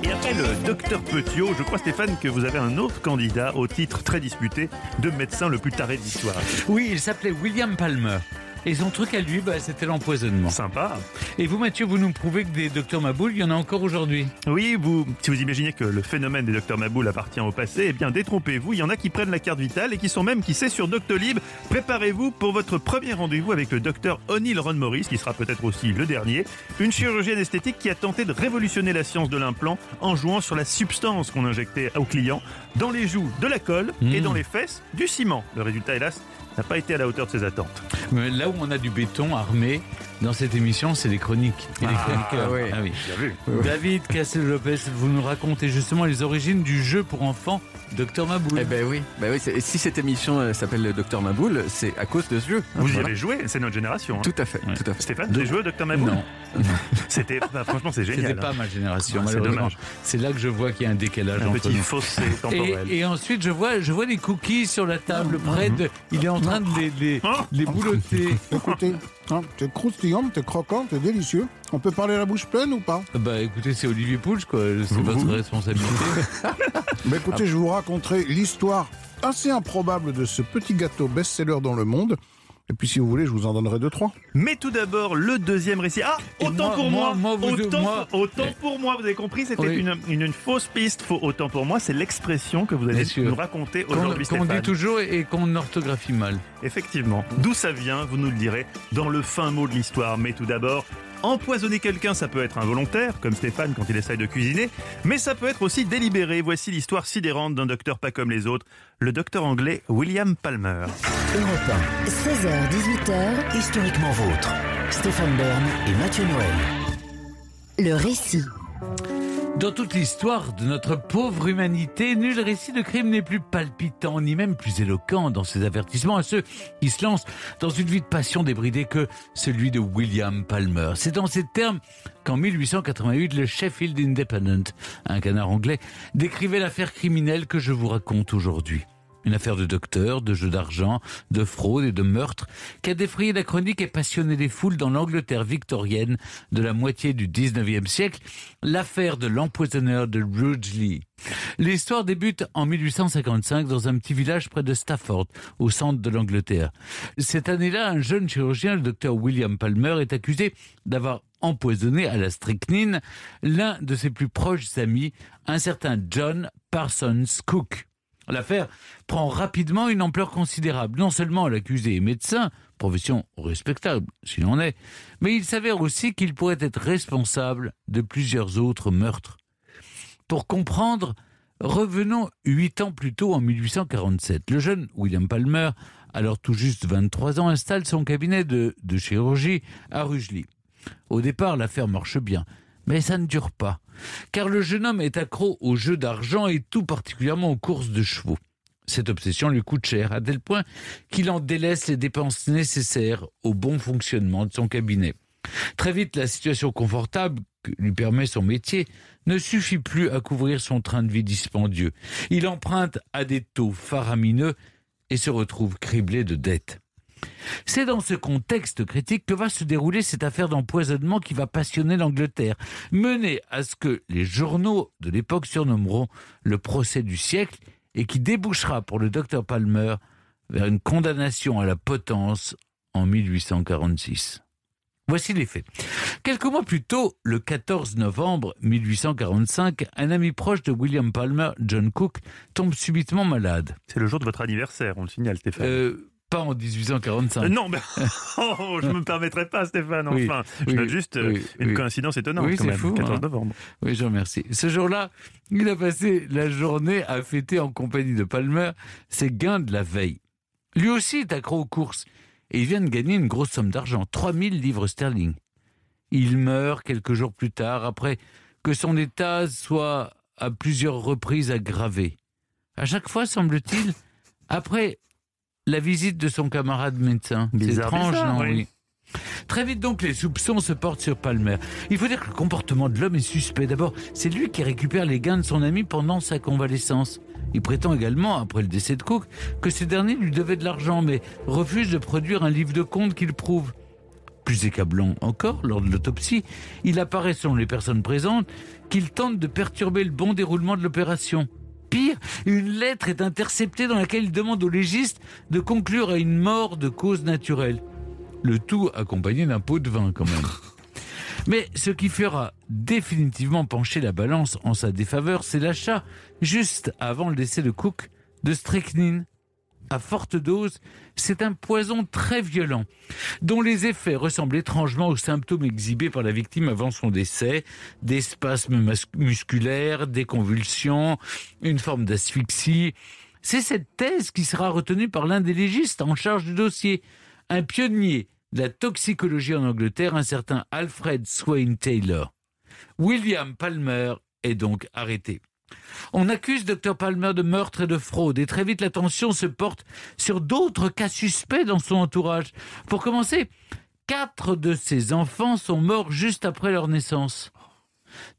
Et après le docteur Petiot. Je crois, Stéphane, que vous avez un autre candidat au titre très disputé de médecin le plus taré de l'histoire. Oui, il s'appelait William Palmer. Et son truc à lui, bah, c'était l'empoisonnement. Sympa. Et vous, Mathieu, vous nous prouvez que des docteurs Maboul, il y en a encore aujourd'hui. Oui, vous, si vous imaginez que le phénomène des docteurs Maboul appartient au passé, eh bien détrompez-vous, il y en a qui prennent la carte vitale et qui sont même qui sait sur Doctolib. Préparez-vous pour votre premier rendez-vous avec le docteur O'Neill Ron Morris, qui sera peut-être aussi le dernier, une chirurgienne esthétique qui a tenté de révolutionner la science de l'implant en jouant sur la substance qu'on injectait aux clients dans les joues de la colle et Mmh. dans les fesses du ciment. Le résultat, hélas, n'a pas été à la hauteur de ses attentes. Mais là où on a du béton armé dans cette émission, c'est les chroniques et les Ah. Ah oui. Bien vu. David Cassel-Lopez, vous nous racontez justement les origines du jeu pour enfants Docteur Maboul. Eh ben oui, ben oui si cette émission euh, s'appelle le Docteur Maboul, c'est à cause de ce jeu. Vous y avez joué, c'est notre génération. hein. Tout à fait, Ouais. tout à fait. Stéphane, vous avez joué au docteur Maboul non, (laughs) C'était, bah, franchement, c'est c'était génial. pas hein. ma génération. Ah, c'est malheureusement. dommage. C'est là que je vois qu'il y a un décalage Un entre petit nous. fossé Et, temporel. et ensuite, je vois, je vois des cookies sur la table, près de. Il est en train de les, les, les boulotter. (laughs) Écoutez, hein, t'es croustillant, t'es croquant, t'es délicieux. On peut parler la bouche pleine ou pas? Bah écoutez, c'est Olivier Pouch, quoi. C'est votre responsabilité. (laughs) Bah écoutez, je vous raconterai l'histoire assez improbable de ce petit gâteau best-seller dans le monde. Et puis si vous voulez, je vous en donnerai deux, trois. Mais tout d'abord, le deuxième récit. Ah, autant moi- pour moi, moi- moi, vous deux- autant, moi- autant pour moi, vous avez compris, c'était Oui. une, une, une fausse piste. Faux, autant pour moi, c'est l'expression que vous allez nous raconter aujourd'hui, qu'on dit toujours et et qu'on orthographie mal. Effectivement. D'où ça vient, vous nous le direz, dans le fin mot de l'histoire. Mais tout d'abord, empoisonner quelqu'un, ça peut être involontaire, comme Stéphane quand il essaye de cuisiner, mais ça peut être aussi délibéré. Voici l'histoire sidérante d'un docteur pas comme les autres, le docteur anglais William Palmer. Europe 16h, 18h, 1, historiquement vôtre. Stéphane Bern et Mathieu Noël. le récit. Dans toute l'histoire de notre pauvre humanité, nul récit de crime n'est plus palpitant, ni même plus éloquent dans ses avertissements à ceux qui se lancent dans une vie de passion débridée que celui de William Palmer. C'est dans ces termes qu'en 1888, le Sheffield Independent, un canard anglais, décrivait l'affaire criminelle que je vous raconte aujourd'hui. Une affaire de docteur, de jeu d'argent, de fraude et de meurtre qui a défrayé la chronique et passionné les foules dans l'Angleterre victorienne de la moitié du 19e siècle, l'affaire de l'empoisonneur de Rudgley. L'histoire débute en 1855 dans un petit village près de Stafford, au centre de l'Angleterre. Cette année-là, un jeune chirurgien, le docteur William Palmer, est accusé d'avoir empoisonné à la strychnine l'un de ses plus proches amis, un certain John Parsons Cook. L'affaire prend rapidement une ampleur considérable. Non seulement l'accusé est médecin, profession respectable s'il en est, mais il s'avère aussi qu'il pourrait être responsable de plusieurs autres meurtres. Pour comprendre, revenons huit ans plus tôt en 1847. Le jeune William Palmer, alors tout juste 23 ans, installe son cabinet de, de chirurgie à Rugeley. Au départ, l'affaire marche bien, mais ça ne dure pas, car le jeune homme est accro aux jeux d'argent et tout particulièrement aux courses de chevaux. Cette obsession lui coûte cher, à tel point qu'il en délaisse les dépenses nécessaires au bon fonctionnement de son cabinet. Très vite, la situation confortable que lui permet son métier ne suffit plus à couvrir son train de vie dispendieux. Il emprunte à des taux faramineux et se retrouve criblé de dettes. C'est dans ce contexte critique que va se dérouler cette affaire d'empoisonnement qui va passionner l'Angleterre, mener à ce que les journaux de l'époque surnommeront le procès du siècle et qui débouchera pour le docteur Palmer vers une condamnation à la potence en 1846. Voici les faits. Quelques mois plus tôt, le 14 novembre 1845, un ami proche de William Palmer, John Cook, tombe subitement malade. C'est le jour de votre anniversaire, on le signale, Stéphane. Euh, pas en 1845. Euh, non, mais (laughs) oh, je me permettrai pas, Stéphane. Oui, Enfin, je oui, note juste euh, oui, une oui. coïncidence étonnante. Oui, quand c'est même, fou, 14 hein. novembre. Oui, je remercie. Ce jour-là, il a passé la journée à fêter en compagnie de Palmer ses gains de la veille. Lui aussi est accro aux courses et il vient de gagner une grosse somme d'argent, 3000 livres sterling. Il meurt quelques jours plus tard après que son état soit à plusieurs reprises aggravé. À chaque fois, semble-t-il, après la visite de son camarade médecin. C'est Bizarre, étrange, bizarre, non oui. oui. Très vite donc, les soupçons se portent sur Palmer. Il faut dire que le comportement de l'homme est suspect. D'abord, c'est lui qui récupère les gains de son ami pendant sa convalescence. Il prétend également, après le décès de Cook, que ce dernier lui devait de l'argent, mais refuse de produire un livre de compte qui le prouve. Plus accablant encore, lors de l'autopsie, il apparaît selon les personnes présentes qu'il tente de perturber le bon déroulement de l'opération. Pire, une lettre est interceptée dans laquelle il demande au légiste de conclure à une mort de cause naturelle. Le tout accompagné d'un pot de vin quand même. (laughs) Mais ce qui fera définitivement pencher la balance en sa défaveur, c'est l'achat, juste avant le décès de Cook, de strychnine. À forte dose, c'est un poison très violent, dont les effets ressemblent étrangement aux symptômes exhibés par la victime avant son décès, des spasmes musculaires, des convulsions, une forme d'asphyxie. C'est cette thèse qui sera retenue par l'un des légistes en charge du dossier, un pionnier de la toxicologie en Angleterre, un certain Alfred Swain Taylor. William Palmer est donc arrêté. On accuse Dr Palmer de meurtre et de fraude et très vite l'attention se porte sur d'autres cas suspects dans son entourage. Pour commencer, quatre de ses enfants sont morts juste après leur naissance.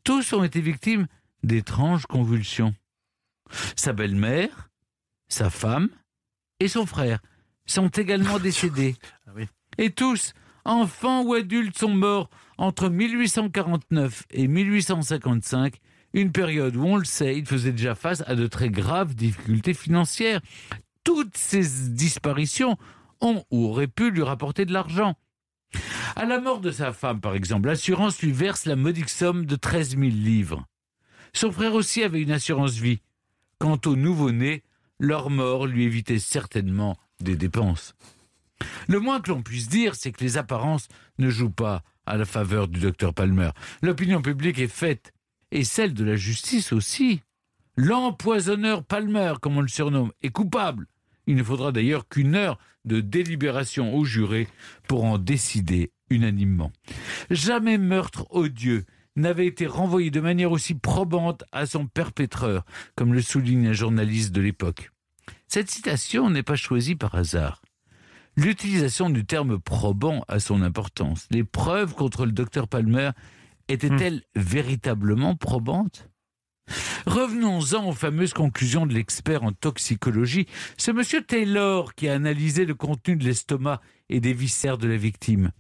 Tous ont été victimes d'étranges convulsions. Sa belle-mère, sa femme et son frère sont également (laughs) décédés. Et tous, enfants ou adultes, sont morts entre 1849 et 1855, une période où, on le sait, il faisait déjà face à de très graves difficultés financières. Toutes ces disparitions ont ou auraient pu lui rapporter de l'argent. À la mort de sa femme, par exemple, l'assurance lui verse la modique somme de 13 000 livres. Son frère aussi avait une assurance vie. Quant au nouveau-né, leur mort lui évitait certainement des dépenses. Le moins que l'on puisse dire, c'est que les apparences ne jouent pas à la faveur du docteur Palmer. L'opinion publique est faite, et celle de la justice aussi. L'empoisonneur Palmer, comme on le surnomme, est coupable. Il ne faudra d'ailleurs qu'une heure de délibération au juré pour en décider unanimement. Jamais meurtre odieux n'avait été renvoyé de manière aussi probante à son perpétreur, comme le souligne un journaliste de l'époque. Cette citation n'est pas choisie par hasard. L'utilisation du terme probant a son importance. Les preuves contre le docteur Palmer étaient-elles véritablement probantes Revenons-en aux fameuses conclusions de l'expert en toxicologie, ce monsieur Taylor qui a analysé le contenu de l'estomac et des viscères de la victime.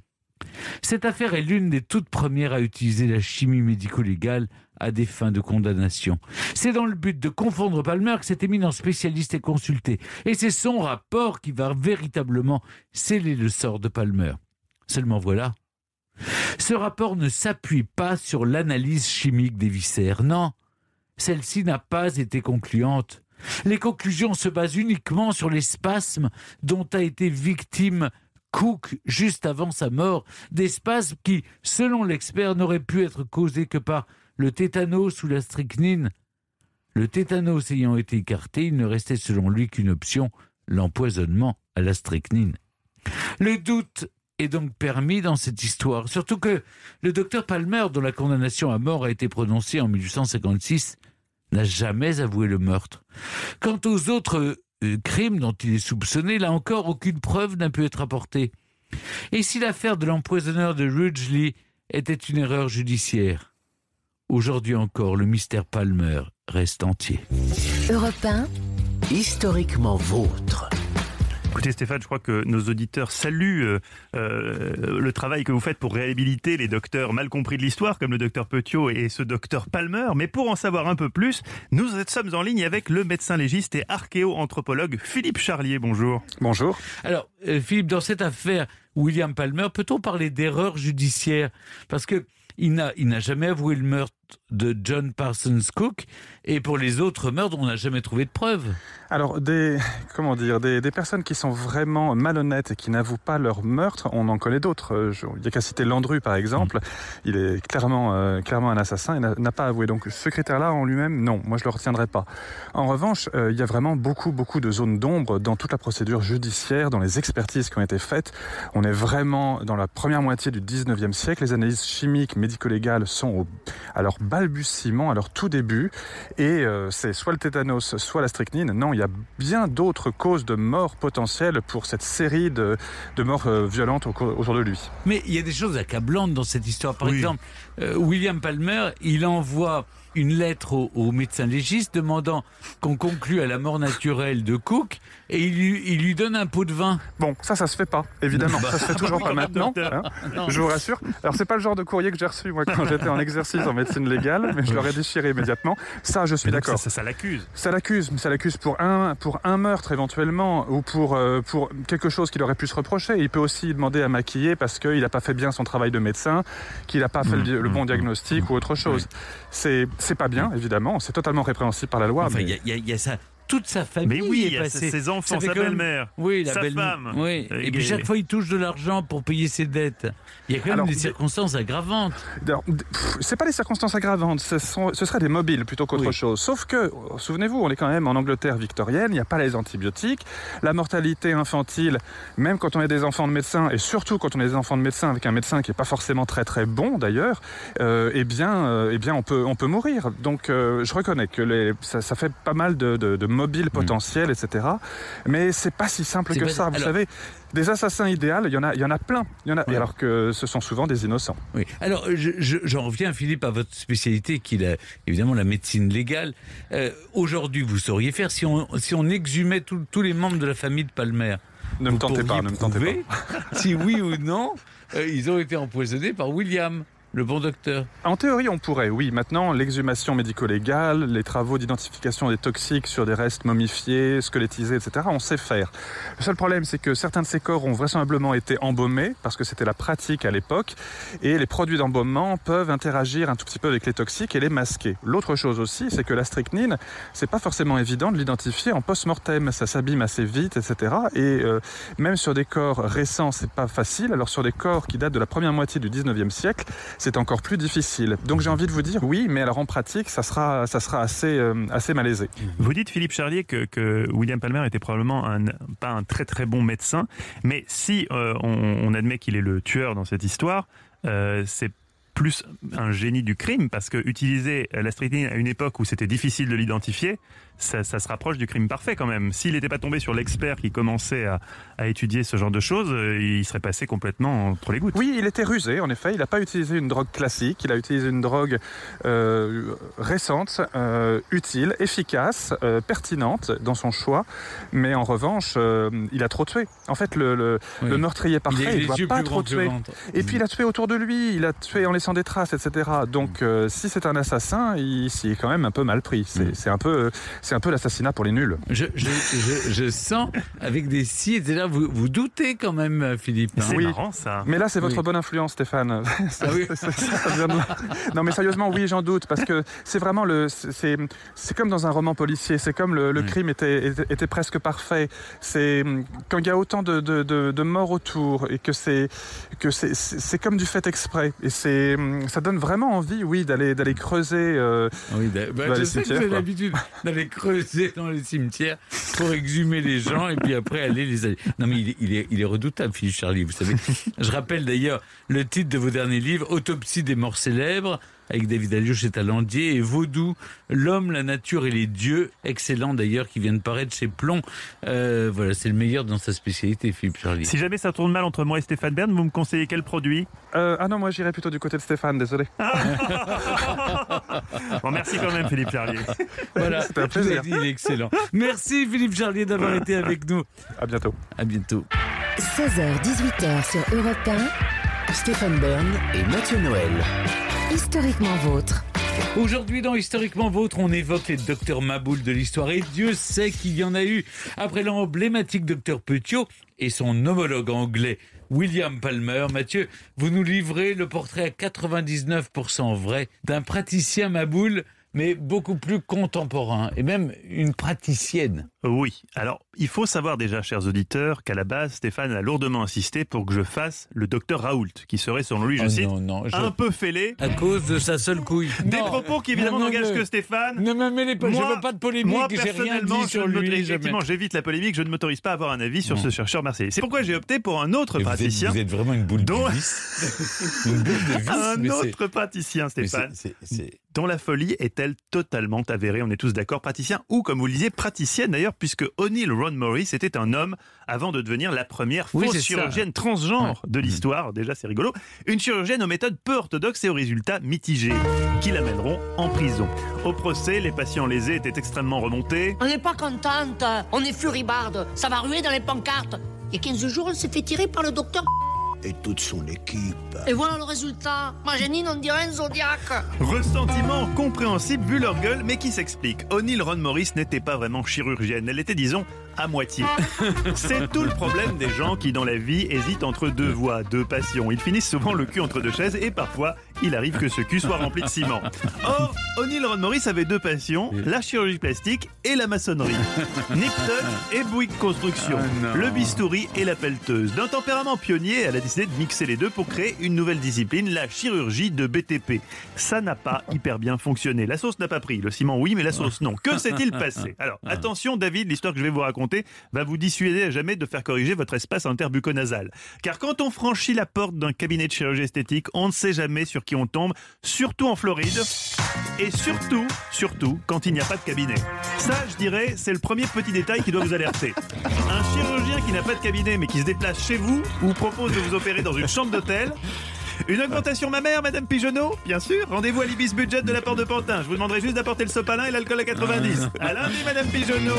Cette affaire est l'une des toutes premières à utiliser la chimie médico-légale à des fins de condamnation. C'est dans le but de confondre Palmer que cet éminent spécialiste est consulté. Et c'est son rapport qui va véritablement sceller le sort de Palmer. Seulement voilà. Ce rapport ne s'appuie pas sur l'analyse chimique des viscères. Non, celle-ci n'a pas été concluante. Les conclusions se basent uniquement sur les spasmes dont a été victime Cook juste avant sa mort, des spasmes qui, selon l'expert, n'auraient pu être causés que par le tétanos ou la strychnine. Le tétanos ayant été écarté, il ne restait selon lui qu'une option, l'empoisonnement à la strychnine. Le doute est donc permis dans cette histoire, surtout que le docteur Palmer, dont la condamnation à mort a été prononcée en 1856, n'a jamais avoué le meurtre. Quant aux autres euh, crimes dont il est soupçonné, là encore, aucune preuve n'a pu être apportée. Et si l'affaire de l'empoisonneur de Ridgely était une erreur judiciaire? Aujourd'hui encore, le mystère Palmer reste entier. Europe 1, Historiquement vôtre. Écoutez Stéphane, je crois que nos auditeurs saluent euh, euh, le travail que vous faites pour réhabiliter les docteurs mal compris de l'histoire, comme le docteur Petiot et ce docteur Palmer. Mais pour en savoir un peu plus, nous sommes en ligne avec le médecin légiste et archéo-anthropologue Philippe Charlier. Bonjour. Bonjour. Alors, euh, Philippe, dans cette affaire William Palmer, peut-on parler d'erreur judiciaire Parce que il n'a, il n'a jamais avoué le meurtre de John Parsons Cook, et pour les autres meurtres, on n'a jamais trouvé de preuves. Alors, des, comment dire, des, des personnes qui sont vraiment malhonnêtes et qui n'avouent pas leur meurtre, on en connaît d'autres. Euh, Il n'y a qu'à citer Landru, par exemple. Il est clairement, euh, clairement un assassin et n'a- pas avoué. Donc, ce critère-là, en lui-même, non, moi, je le retiendrai pas. En revanche, euh, il y a vraiment beaucoup, beaucoup de zones d'ombre dans toute la procédure judiciaire, dans les expertises qui ont été faites. On est vraiment dans la première moitié du 19e siècle. Les analyses chimiques, médico-légales sont au, à leur balbutiement, à leur tout début. Et euh, c'est soit le tétanos, soit la strychnine. Non, il y a bien d'autres causes de mort potentielles pour cette série de, de morts euh, violentes au autour de lui. Mais il y a des choses accablantes dans cette histoire. Par Oui. exemple, euh, William Palmer, il envoie une lettre au, au médecin légiste demandant qu'on conclue à la mort naturelle de Cook et il lui, il lui donne un pot de vin. Bon, ça, ça se fait pas, évidemment. Bah, ça se fait toujours pas (laughs) maintenant. hein, je vous rassure. Alors, c'est pas le genre de courrier que j'ai reçu, moi, quand j'étais en exercice en médecine légale, mais je l'aurais déchiré immédiatement. Ça, je suis d'accord. Ça, ça, l'accuse. Ça l'accuse, mais ça l'accuse pour un, pour un meurtre éventuellement, ou pour, euh, pour quelque chose qu'il aurait pu se reprocher. Il peut aussi demander à maquiller parce qu'il n'a pas fait bien son travail de médecin, qu'il n'a pas fait le, le bon diagnostic ou autre chose. C'est pas bien, évidemment. C'est totalement répréhensible par la loi. Enfin, mais- y a ça. Toute sa famille Mais oui, est passée. ses enfants, sa belle-mère, oui, la sa belle femme. Oui. Et- Et puis chaque fois, il touche de l'argent pour payer ses dettes. Il y a quand même Alors, des circonstances aggravantes. C'est pas des circonstances aggravantes, ce, sont- ce seraient des mobiles plutôt qu'autre Oui. chose. Sauf que, oh, souvenez-vous, on est quand même en Angleterre victorienne, il n'y a pas les antibiotiques. La mortalité infantile, même quand on est des enfants de médecins, et surtout quand on est des enfants de médecins avec un médecin qui n'est pas forcément très très bon d'ailleurs, euh, eh bien, euh, eh bien on, peut, on peut mourir. Donc euh, je reconnais que les, ça, ça fait pas mal de, de- de mobiles potentiels, etc. Mais c'est pas si simple que pas- ça. Vous alors- savez, des assassins idéaux, il y en a, il y en a plein. Il y en a, Ouais. alors que ce sont souvent des innocents. Oui. Alors, je- je- j'en reviens, Philippe, à votre spécialité, qui est évidemment la médecine légale. Euh, Aujourd'hui, vous sauriez faire si on, si on exhumait tous- tous les membres de la famille de Palmer. Ne me tentez pas, ne me tentez pas. (laughs) si oui ou non, euh, ils ont été empoisonnés par William, le bon docteur. En théorie, on pourrait, oui. Maintenant, l'exhumation médico-légale, les travaux d'identification des toxiques sur des restes momifiés, squelettisés, etc., on sait faire. Le seul problème, c'est que certains de ces corps ont vraisemblablement été embaumés, parce que c'était la pratique à l'époque, et les produits d'embaumement peuvent interagir un tout petit peu avec les toxiques et les masquer. L'autre chose aussi, c'est que la strychnine, c'est pas forcément évident de l'identifier en post-mortem. Ça s'abîme assez vite, etc. Et euh, même sur des corps récents, c'est pas facile. Alors sur des corps qui datent de la première moitié du 19e siècle, c'est encore plus difficile. Donc j'ai envie de vous dire oui, mais alors en pratique, ça sera, ça sera assez, euh, assez malaisé. Vous dites, Philippe Charlier, que, William Palmer était probablement un, pas un très très bon médecin, mais si euh, on, on admet qu'il est le tueur dans cette histoire, euh, c'est plus un génie du crime, parce que utiliser la strychnine à une époque où c'était difficile de l'identifier, ça, ça se rapproche du crime parfait quand même. S'il n'était pas tombé sur l'expert qui commençait à, à étudier ce genre de choses, euh, il serait passé complètement entre les gouttes. Oui, il était rusé, en effet. Il n'a pas utilisé une drogue classique. Il a utilisé une drogue euh, récente, euh, utile, efficace, euh, pertinente dans son choix. Mais en revanche, euh, il a trop tué. En fait, le, le, Oui. le meurtrier il a parfait, il ne doit pas trop tuer. Et puis il a tué autour de lui, il a tué en laissant des traces, etc. Donc euh, si c'est un assassin, il s'y est quand même un peu mal pris. C'est Mm. c'est un peu, c'est un peu l'assassinat pour les nuls. Je, je, je, je sens avec des si, etc. Vous, vous doutez quand même, Philippe. hein C'est Oui. marrant ça. Mais là, c'est votre Oui. bonne influence, Stéphane. Ah (laughs) oui. ça- ça vient de là. non, mais sérieusement, oui, j'en doute, parce que c'est vraiment le, c'est, c'est comme dans un roman policier. C'est comme le, le Oui. crime était, était, était presque parfait. C'est quand il y a autant de, de, de, de morts autour et que c'est que c'est, c'est c'est comme du fait exprès. Et c'est, ça donne vraiment envie, oui, d'aller d'aller creuser. euh, Ah Oui, bah, je sais que vous cimetières, avez quoi. l'habitude d'aller creuser dans les cimetières pour exhumer les gens et puis après aller les. Non, mais il est, il est, redoutable, Philippe Charlie, vous savez. Je rappelle d'ailleurs le titre de vos derniers livres Autopsie des morts célèbres avec David Alliot chez Talendier et Vaudou, L'homme, la nature et les dieux. Excellent d'ailleurs, qui vient de paraître chez Plomb. Euh, voilà, c'est le meilleur dans sa spécialité, Philippe Charlie. Si jamais ça tourne mal entre moi et Stéphane Bern, vous me conseillez quel produit? Euh, ah non, moi j'irais plutôt du côté de Stéphane, désolé. (laughs) Bon, merci quand même, Philippe Charlier. (laughs) Voilà, C'était un plaisir. dit, il est excellent. Merci Philippe Charlier d'avoir été avec nous. À bientôt. À bientôt. 16h-18h sur Europe Stéphane Bern et Mathieu Noël. 1, historiquement vôtre. Aujourd'hui, dans Historiquement Vôtre, on évoque les docteurs Maboul de l'histoire. Et Dieu sait qu'il y en a eu. Après l'emblématique docteur Petiot et son homologue anglais, William Palmer. Mathieu, vous nous livrez le portrait à 99% vrai d'un praticien Maboul, mais beaucoup plus contemporain. Et même une praticienne. Oui. Alors, il faut savoir déjà, chers auditeurs, qu'à la base, Stéphane a lourdement insisté pour que je fasse le docteur Raoult, qui serait, selon lui, je Oh cite, non, non, je- un peu fêlé. À cause de sa seule couille. (laughs) Des Non. propos qui, évidemment, n'engagent ne- que Stéphane. Ne me mêlez pas, Moi- je veux pas de polémique, Moi, j'ai rien personnellement, dit sur lui. effectivement, j'évite la polémique, je ne m'autorise pas à avoir un avis sur Non. ce chercheur marseillais. C'est pourquoi j'ai opté pour un autre Mais vous êtes, praticien. vous êtes vraiment une boule dont- de vis. (laughs) une boule de vis. Un autre praticien, Stéphane, dont la folie est-elle totalement avérée? On est tous d'accord, praticien ou, comme vous le disiez, praticienne d'ailleurs, d'ailleurs, puisque O'Neill Ron Morris était un homme avant de devenir la première Oui, fausse ça. chirurgienne transgenre de l'histoire. Déjà, c'est rigolo. Une chirurgienne aux méthodes peu orthodoxes et aux résultats mitigés, qui l'amèneront en prison. Au procès, les patients lésés étaient extrêmement remontés. On n'est pas contente, on est furibarde, ça va ruer dans les pancartes. Il y a 15 jours, elle s'est fait tirer par le docteur. Et toute son équipe. Et voilà le résultat. Ma Janine, on dirait un zodiaque. Ressentiment compréhensible vu leur gueule, mais qui s'explique. O'Neill Ron Morris n'était pas vraiment chirurgienne, elle était, disons, à moitié. (laughs) C'est tout le problème des gens qui, dans la vie, hésitent entre deux voies, deux passions. Ils finissent souvent le cul entre deux chaises et parfois, il arrive que ce cul soit rempli de ciment. Or, O'Neill Ron Morris avait deux passions, la chirurgie plastique et la maçonnerie. (laughs) Nip Tuck et Bouygues Construction, Ah le bistouri et la pelleteuse. D'un tempérament pionnier, elle a décidé de mixer les deux pour créer une nouvelle discipline, la chirurgie de BTP. Ça n'a pas hyper bien fonctionné. La sauce n'a pas pris. Le ciment, oui, mais la sauce, non. Que s'est-il passé? Alors, attention, David, l'histoire que je vais vous raconter va vous dissuader à jamais de faire corriger votre espace interbucco-nasal. Car quand on franchit la porte d'un cabinet de chirurgie esthétique, on ne sait jamais sur qui on tombe, surtout en Floride. Et surtout, surtout, quand il n'y a pas de cabinet. Ça, je dirais, c'est le premier petit détail qui doit vous alerter. Un chirurgien qui n'a pas de cabinet mais qui se déplace chez vous ou propose de vous opérer dans une chambre d'hôtel. Une augmentation mammaire, Madame Pigeonneau Bien sûr. Rendez-vous à l'Ibis Budget de la Porte de Pantin. Je vous demanderai juste d'apporter le sopalin et l'alcool à 90. À lundi, Madame Pigeonneau.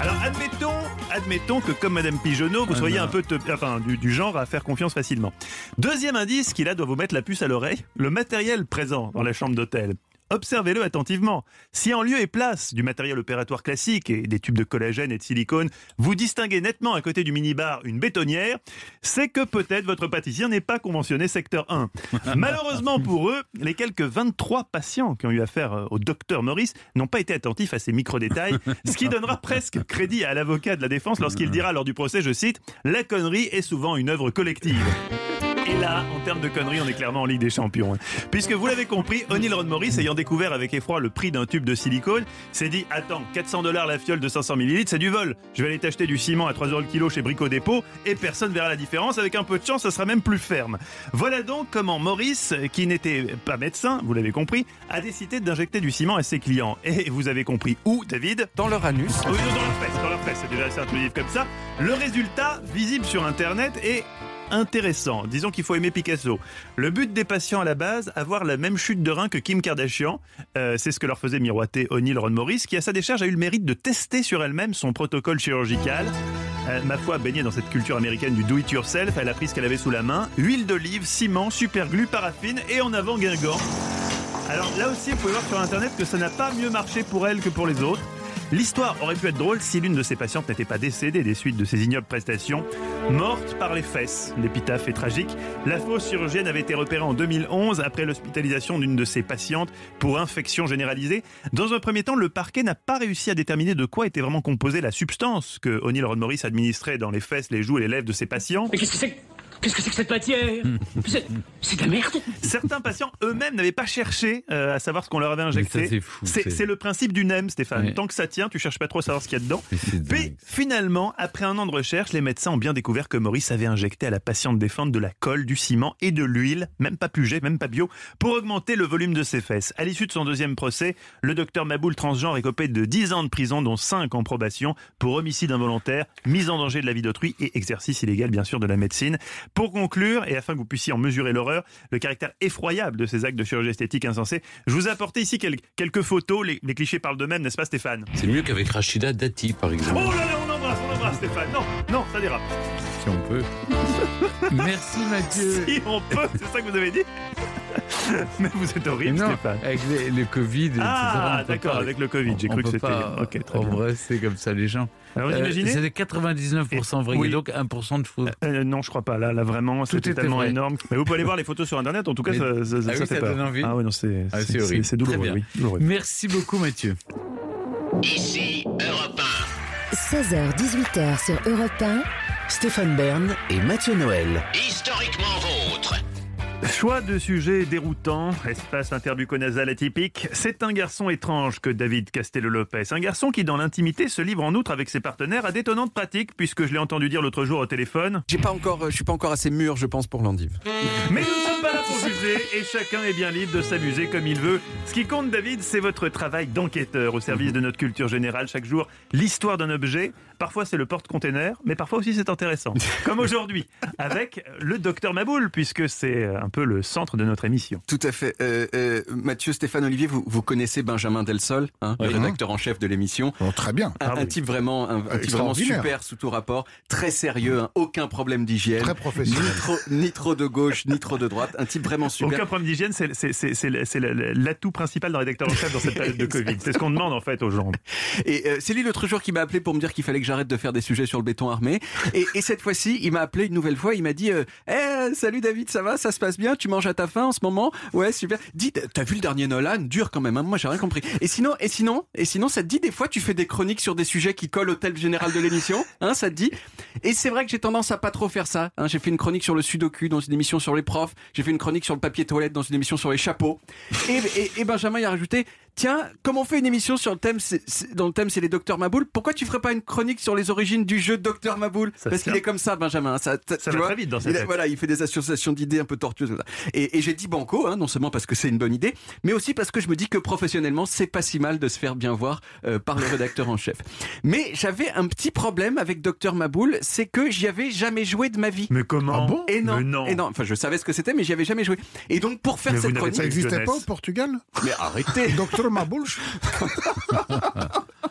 Alors, admettons, admettons que comme Madame Pigeonneau, vous soyez un peu te- enfin, du, du genre à faire confiance facilement. Deuxième indice qui là doit vous mettre la puce à l'oreille, le matériel présent dans la chambre d'hôtel. Observez-le attentivement. Si en lieu et place du matériel opératoire classique et des tubes de collagène et de silicone, vous distinguez nettement à côté du minibar une bétonnière, c'est que peut-être votre pâtissier n'est pas conventionné secteur 1. (laughs) Malheureusement pour eux, les quelques 23 patients qui ont eu affaire euh, au docteur Maurice n'ont pas été attentifs à ces micro-détails, ce qui donnera presque crédit à l'avocat de la défense lorsqu'il dira lors du procès, je cite, La connerie est souvent une œuvre collective. Et là, en termes de conneries, on est clairement en Ligue des Champions. hein. Puisque vous l'avez compris, O'Neill Ron Morris, ayant découvert avec effroi le prix d'un tube de silicone, s'est dit Attends, 400 dollars la fiole de 500 millilitres, c'est du vol. Je vais aller t'acheter du ciment à 3 euros le kilo chez Brico Dépôt et personne verra la différence. Avec un peu de chance, ça sera même plus ferme. Voilà donc comment Morris, qui n'était pas médecin, vous l'avez compris, a décidé d'injecter du ciment à ses clients. Et vous avez compris où, David? Dans leur anus. oui, dans leur fesse, dans leur fesse, c'est déjà assez intrusif comme ça. Le résultat, visible sur Internet, est intéressant. Disons qu'il faut aimer Picasso. Le but des patients à la base, avoir la même chute de rein que Kim Kardashian. Euh, c'est ce que leur faisait miroiter O'Neill Ron Morris, qui à sa décharge a eu le mérite de tester sur elle-même son protocole chirurgical. Euh, ma foi, baignée dans cette culture américaine du do-it-yourself, elle a pris ce qu'elle avait sous la main huile d'olive, ciment, superglue, paraffine et en avant Guingamp. Alors là aussi, vous pouvez voir sur internet que ça n'a pas mieux marché pour elle que pour les autres. L'histoire aurait pu être drôle si l'une de ses patientes n'était pas décédée des suites de ses ignobles prestations. Morte par les fesses, l'épitaphe est tragique. La fausse chirurgienne avait été repérée en 2011 après l'hospitalisation d'une de ses patientes pour infection généralisée. Dans un premier temps, le parquet n'a pas réussi à déterminer de quoi était vraiment composée la substance que O'Neill Ron Morris administrait dans les fesses, les joues et les lèvres de ses patients. Mais qu'est-ce que c'est Qu'est-ce que c'est que cette matière C'est c'est de la merde Certains patients eux-mêmes n'avaient pas cherché euh, à savoir ce qu'on leur avait injecté. C'est le principe du NEM, Stéphane. Ouais. Tant que ça tient, tu cherches pas trop à savoir ce qu'il y a dedans. Puis finalement, après un an de recherche, les médecins ont bien découvert que Maurice avait injecté à la patiente défunte de la colle, du ciment et de l'huile, même pas pugé, même pas bio, pour augmenter le volume de ses fesses. À l'issue de son deuxième procès, le docteur Maboul transgenre est copé de 10 ans de prison, dont 5 en probation, pour homicide involontaire, mise en danger de la vie d'autrui et exercice illégal, bien sûr, de la médecine. Pour conclure, et afin que vous puissiez en mesurer l'horreur, le caractère effroyable de ces actes de chirurgie esthétique insensés, je vous ai apporté ici quel- quelques photos. Les, les clichés parlent d'eux-mêmes, n'est-ce pas, Stéphane? C'est mieux qu'avec Rachida Dati, par exemple. Oh là là, on embrasse, on embrasse, Stéphane. Non, non, ça dérape. Si on peut. (laughs) Merci Mathieu. Si on peut, c'est ça que vous avez dit? (laughs) Mais vous êtes horrible, non, Stéphane. avec les- le Covid, etc. Ah, d'accord, pas- avec le Covid, j'ai cru que c'était- pas ok, très bien. embrasser comme ça les gens. Alors, vous Euh, imaginez C'était 99% vrai, Oui. et donc 1% de faux. Euh, non, je crois pas. Là, là vraiment, c'était était tellement vrai. énorme. Mais vous pouvez aller voir les photos sur Internet. En tout cas, Mais- ça, ça, Ah ça oui, fait ça peur. donne envie Ah oui, non, c'est Ah, c'est c'est- horrible. c'est douloureux. Très bien. oui, douloureux. Merci beaucoup Mathieu. Ici Europe 16h-18h sur Europe 1. Stéphane Bern et Mathieu Noël. 1. Historiquement. Choix de sujet déroutant, espace interbuconasal atypique. C'est un garçon étrange que David Castello-Lopez. Un garçon qui, dans l'intimité, se livre en outre avec ses partenaires à d'étonnantes pratiques, puisque je l'ai entendu dire l'autre jour au téléphone. J'ai pas encore, euh, je suis pas encore assez mûr, je pense, pour l'endive. Mais nous ne sommes pas là pour juger et chacun est bien libre de s'amuser comme il veut. Ce qui compte, David, c'est votre travail d'enquêteur au service de notre culture générale. Chaque jour, l'histoire d'un objet. Parfois, c'est le porte-container, mais parfois aussi, c'est intéressant. (laughs) Comme aujourd'hui, avec le docteur Maboul, puisque c'est un peu le centre de notre émission. Tout à fait. Euh, euh, Mathieu, Stéphane, Olivier, vous, vous connaissez Benjamin Delsol, hein, le Oui. rédacteur en chef de l'émission. Oh, très bien. Un, un type vraiment, un, un type vraiment super sous tout rapport, très sérieux, hein, aucun problème d'hygiène, Très professionnel. ni trop, ni trop de gauche, ni trop de droite, un type vraiment super. Aucun problème d'hygiène, c'est l'atout principal d'un rédacteur en chef dans cette période de (laughs) Covid. C'est ce qu'on demande en fait aux gens. Et euh, c'est lui l'autre jour qui m'a appelé pour me dire qu'il fallait que j'arrête de faire des sujets sur le béton armé. Et, et cette fois-ci, il m'a appelé une nouvelle fois. Il m'a dit euh, Eh, Salut David, ça va? Ça se passe bien? Tu manges à ta faim en ce moment? Ouais, super. Dis, t'as vu le dernier Nolan? Dur quand même. hein Moi, j'ai rien compris. Et sinon, et sinon, et sinon, ça te dit des fois, tu fais des chroniques sur des sujets qui collent au thème général de l'émission? Hein, ça te dit? Et c'est vrai que j'ai tendance à pas trop faire ça. Hein, j'ai fait une chronique sur le sudoku dans une émission sur les profs. J'ai fait une chronique sur le papier toilette dans une émission sur les chapeaux. Et, et- Benjamin, il a rajouté Tiens, comme on fait une émission sur le thème, c'est- c'est- dans le thème c'est les Docteurs Maboul, pourquoi tu ferais pas une chronique sur les origines du jeu Docteur Maboul Ça Parce qu'il est comme ça, Benjamin. Ça, Ça tu va vois très vite dans sa il a- tête. Voilà, il fait des associations d'idées un peu tortueuses. ça. Et, et j'ai dit banco, hein, non seulement parce que c'est une bonne idée, mais aussi parce que je me dis que professionnellement, c'est pas si mal de se faire bien voir euh, par le (laughs) rédacteur en chef. Mais j'avais un petit problème avec Docteur Maboul, c'est que j'y avais jamais joué de ma vie. Mais comment Ah bon Et non, Mais non. et non. Enfin, je savais ce que c'était, mais j'y avais jamais joué. Et donc, pour faire Mais cette chronique, Ça n'existait pas au Portugal mais arrêtez. (laughs) Docteur varma bullshit. (laughs)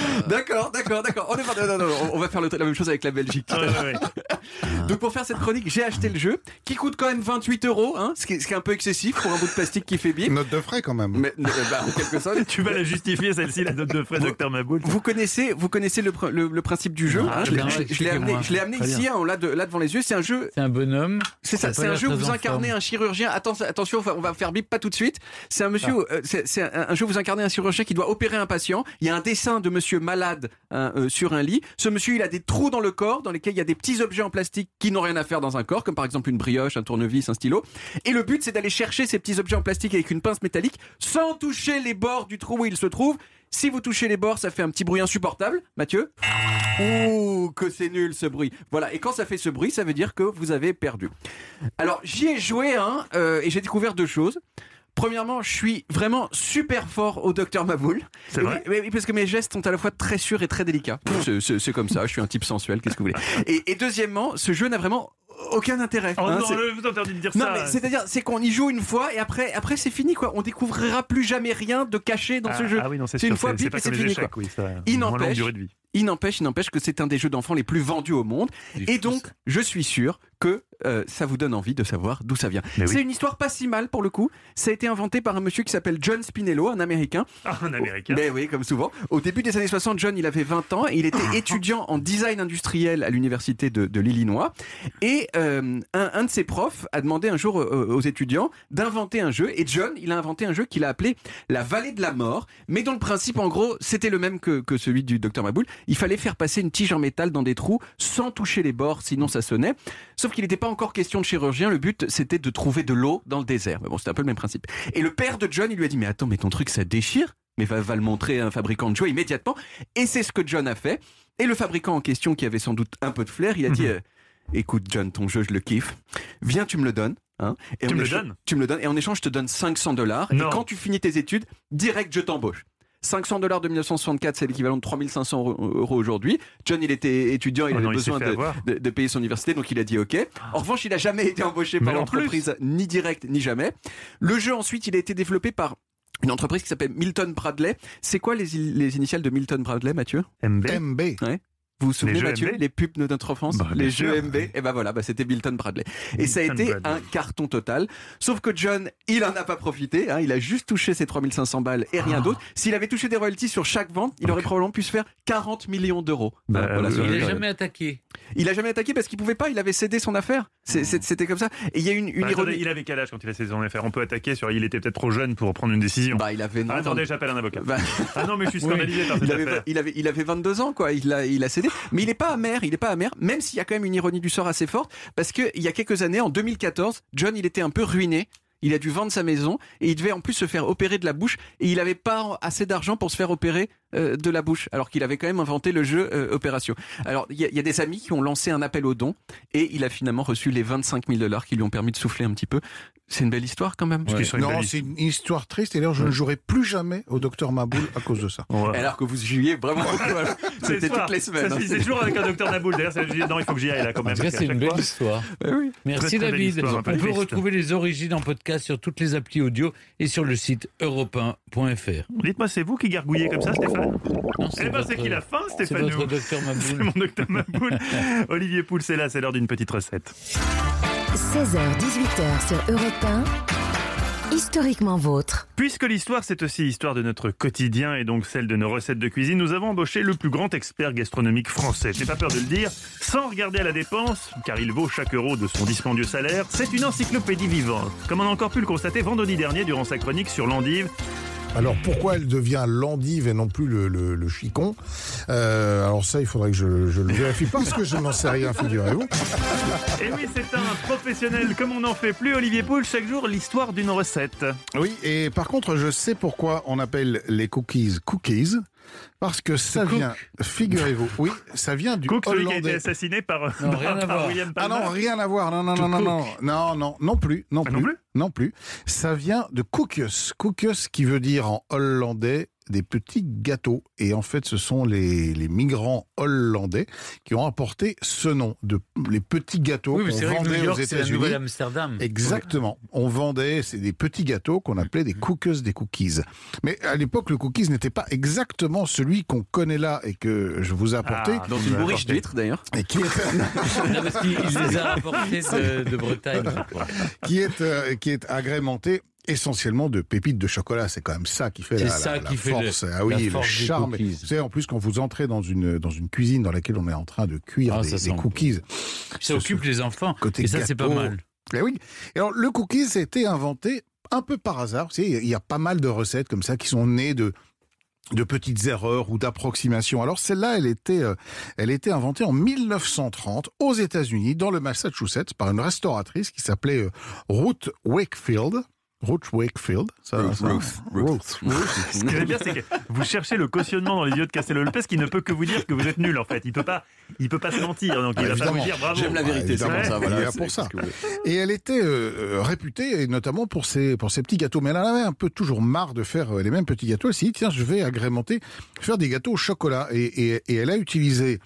(laughs) D'accord, d'accord, d'accord. On est pas- non, non, non, on va faire le- la même chose avec la Belgique. Ouais, ouais, ouais. (laughs) Donc pour faire cette chronique, j'ai acheté le jeu qui coûte quand même 28 euros, hein, ce, qui est, ce qui est un peu excessif pour un bout de plastique qui fait bip. Note de frais quand même. Mais euh, bah, en quelque sorte. (laughs) Tu vas la justifier celle-ci, la note de frais Docteur Maboul. Vous connaissez, vous connaissez le, pr- le- le principe du jeu. Ah, hein, je l'ai- amené, je l'ai amené ici, hein, on l'a de- là devant les yeux. C'est un jeu. C'est un bonhomme. C'est ça, c'est un jeu où vous incarnez forme. un chirurgien. Attention, attention, on va- faire bip pas tout de suite. C'est un monsieur, Ah. euh, c'est c'est un, un jeu où vous incarnez un chirurgien qui doit opérer un patient. Il y a un dessin de monsieur malade hein, euh, sur un lit. Ce monsieur, il a des trous dans le corps dans lesquels il y a des petits objets en plastique qui n'ont rien à faire dans un corps, comme par exemple une brioche, un tournevis, un stylo. Et le but, c'est d'aller chercher ces petits objets en plastique avec une pince métallique sans toucher les bords du trou où il se trouve. Si vous touchez les bords, ça fait un petit bruit insupportable. Mathieu Ouh, que c'est nul ce bruit. Voilà, et quand ça fait ce bruit, ça veut dire que vous avez perdu. Alors, j'y ai joué, hein, euh, et j'ai découvert deux choses. Premièrement, je suis vraiment super fort au docteur Maboul. C'est vrai oui, oui, parce que mes gestes sont à la fois très sûrs et très délicats. C'est- comme ça, je suis un type sensuel, qu'est-ce que vous voulez. (laughs) Et, et deuxièmement, ce jeu n'a vraiment aucun intérêt. Oh hein, non, vous interdis de dire non, ça. mais c'est-à-dire, c'est qu'on y joue une fois et après, après c'est fini, quoi. On découvrira plus jamais rien de caché dans ah, ce jeu. Ah oui, non, c'est une fois c'est- fini, échecs, quoi. oui, ça Il n'empêche- durée de vie. Il n'empêche, il n'empêche que c'est un des jeux d'enfants les plus vendus au monde. Et donc, je suis sûr que euh, ça vous donne envie de savoir d'où ça vient. Mais oui. C'est une histoire pas si mal pour le coup. Ça a été inventé par un monsieur qui s'appelle John Spinello, un Américain. Ah, un Américain. Ben oui, comme souvent. Au début des années 60, John, il avait 20 ans. et Il était (coughs) étudiant en design industriel à l'université de, de l'Illinois. Et euh, un, un de ses profs a demandé un jour euh, aux étudiants d'inventer un jeu. Et John, il a inventé un jeu qu'il a appelé la vallée de la mort. Mais dont le principe, en gros, c'était le même que, que celui du docteur Maboul. Il fallait faire passer une tige en métal dans des trous sans toucher les bords, sinon ça sonnait. Sauf qu'il n'était pas encore question de chirurgien. Le but, c'était de trouver de l'eau dans le désert. Mais bon, c'était un peu le même principe. Et le père de John, il lui a dit, mais attends, mais ton truc, ça déchire? Mais va, va le montrer à un fabricant de jouets immédiatement. Et c'est ce que John a fait. Et le fabricant en question, qui avait sans doute un peu de flair, il a dit euh, Écoute, John, ton jeu, je le kiffe. Viens, tu me le donnes. Hein, et Tu me le donnes? Tu me le donnes. Et en échange, je te donne 500 dollars. Et quand tu finis tes études, direct, je t'embauche. 500 dollars de 1964, c'est l'équivalent de 3500 euros euros aujourd'hui. John, il était étudiant, il Oh avait non, besoin de, avoir. de- de payer son université, donc il a dit OK. En revanche, il n'a jamais été embauché Mais par l'entreprise, ni direct, ni jamais. Le jeu, ensuite, il a été développé par une entreprise qui s'appelle Milton Bradley. C'est quoi les, les initiales de Milton Bradley, Mathieu? MB. MB. Vous vous souvenez, Les Mathieu, MB? les pubs de notre enfance Bah, Les jeux sûr. MB Et ben voilà, bah, c'était Milton Bradley. Et ça a été Bradley. un carton total. Sauf que John, il en a pas profité. hein, il a juste touché ses 3500 balles et Ah. rien d'autre. S'il avait touché des royalties sur chaque vente, il aurait probablement pu se faire 40 millions d'euros. Bah, voilà, euh, Il n'a jamais attaqué. Il a jamais attaqué parce qu'il pouvait pas. Il avait cédé son affaire. C'était comme ça. Et il y a une, une Bah, ironie. attendez, il avait quel âge quand il a ses affaires On peut attaquer sur il était peut-être trop jeune pour prendre une décision. Bah, il avait. Ah, attendez, j'appelle un avocat. Bah, Ah non, mais je suis (laughs) Oui. scandalisé par cette il, avait, affaire. il, avait, il avait 22 ans, quoi. Il a, il a cédé. Mais il n'est pas amer. Il n'est pas amer, même s'il y a quand même une ironie du sort assez forte. Parce qu'il y a quelques années, en 2014, John, il était un peu ruiné. Il a dû vendre sa maison et il devait en plus se faire opérer de la bouche et il n'avait pas assez d'argent pour se faire opérer euh, de la bouche alors qu'il avait quand même inventé le jeu euh, Opération. Alors il y, a- il y a des amis qui ont lancé un appel aux dons et il a finalement reçu les 25 000 dollars qui lui ont permis de souffler un petit peu. C'est une belle histoire quand même. Non, c'est une histoire triste et d'ailleurs je ne jouerai plus jamais au docteur Maboul à cause de ça. Alors que vous jouiez vraiment alors. (laughs) C'était toutes les semaines. Ça, hein. c'est- C'est toujours avec un docteur Naboul. D'ailleurs, non, il faut que j'y aille là quand même. C'est une belle fois- histoire. (laughs) Merci Très, très David. histoire, On peut triste. retrouver les origines en podcast sur toutes les applis audio et sur le site europe1.fr. Dites-moi, c'est vous qui gargouillez comme ça, Stéphane? C'est Eh ben, c'est qu'il a faim, c'est Stéphane. votre docteur Maboul. C'est mon docteur Maboul. (laughs) Olivier Pouls, c'est là, c'est l'heure d'une petite recette. 16h-18h sur Europe 1. Historiquement vôtre. Puisque l'histoire, c'est aussi l'histoire de notre quotidien et donc celle de nos recettes de cuisine, nous avons embauché le plus grand expert gastronomique français. J'ai pas peur de le dire, sans regarder à la dépense, car il vaut chaque euro de son dispendieux salaire, c'est une encyclopédie vivante. Comme on a encore pu le constater vendredi dernier durant sa chronique sur l'endive, Alors pourquoi elle devient l'endive et non plus le, le, le chicon Euh, Alors ça, il faudrait que je, je le vérifie parce que je n'en sais rien, figurez-vous. Et oui, c'est un professionnel comme on n'en fait plus, Olivier Pouls, chaque jour l'histoire d'une recette. Oui, et par contre, je sais pourquoi on appelle les cookies cookies. Parce que ça Cook. vient, figurez-vous, oui, ça vient du Cook, celui qui a été hollandais. assassiné par, Non, rien à par voir. William Ah Palmer. non, rien à voir. Non, non, non, non, non, non, non, non plus, non Ah, plus, non plus non plus. Ça vient de koekjes. Koekjes qui veut dire en hollandais des petits gâteaux. Et en fait, ce sont les, les migrants hollandais qui ont apporté ce nom de les petits gâteaux Oui, qu'on c'est vrai que vendait New aux York, la États-Unis. Nouvelle-Amsterdam. Exactement. On vendait c'est des petits gâteaux qu'on appelait des cookers, des cookies. Mais à l'époque, le cookies n'était pas exactement celui qu'on connaît là et que je vous ai apporté. Ah, Dans vous une bourriche d'huîtres d'ailleurs. Et qui est, (laughs) Non, parce qu'il il les a apportés de, de Bretagne. (laughs) qui est, euh, qui est agrémenté essentiellement de pépites de chocolat. C'est quand même ça qui fait la, ça la- la qui fait force. le- ah oui, la le charme. Vous savez, en plus, quand vous entrez dans une, dans une cuisine dans laquelle on est en train de cuire Ah, des, cookies. Ça occupe les enfants. côté Et ça, c'est pas mal. Eh oui. Et alors, le cookies a été inventé un peu par hasard. Vous savez, il y a pas mal de recettes comme ça qui sont nées de de petites erreurs ou d'approximations. Alors celle-là, elle était, euh, elle était inventée en 1930 aux États-Unis, dans le Massachusetts, par une restauratrice qui s'appelait euh, Ruth Wakefield. Ruth Wakefield. Ça, Ruth, ça- Ruth, (laughs) Ruth. Ce qui est bien, c'est que vous cherchez le cautionnement dans les yeux de Castello Lopez qui ne peut que vous dire que vous êtes nul en fait. Il peut pas, il peut pas se mentir, donc il Ah, va pas vous dire bravo. J'aime la vérité, c'est évidemment, pour ça. Voilà, là pour que. Et elle était euh, réputée, et notamment pour ses, pour ses petits gâteaux. Mais elle en avait un peu toujours marre de faire euh, les mêmes petits gâteaux. Elle s'est dit, tiens, je vais agrémenter, faire des gâteaux au chocolat. Et, et, et elle a utilisé euh,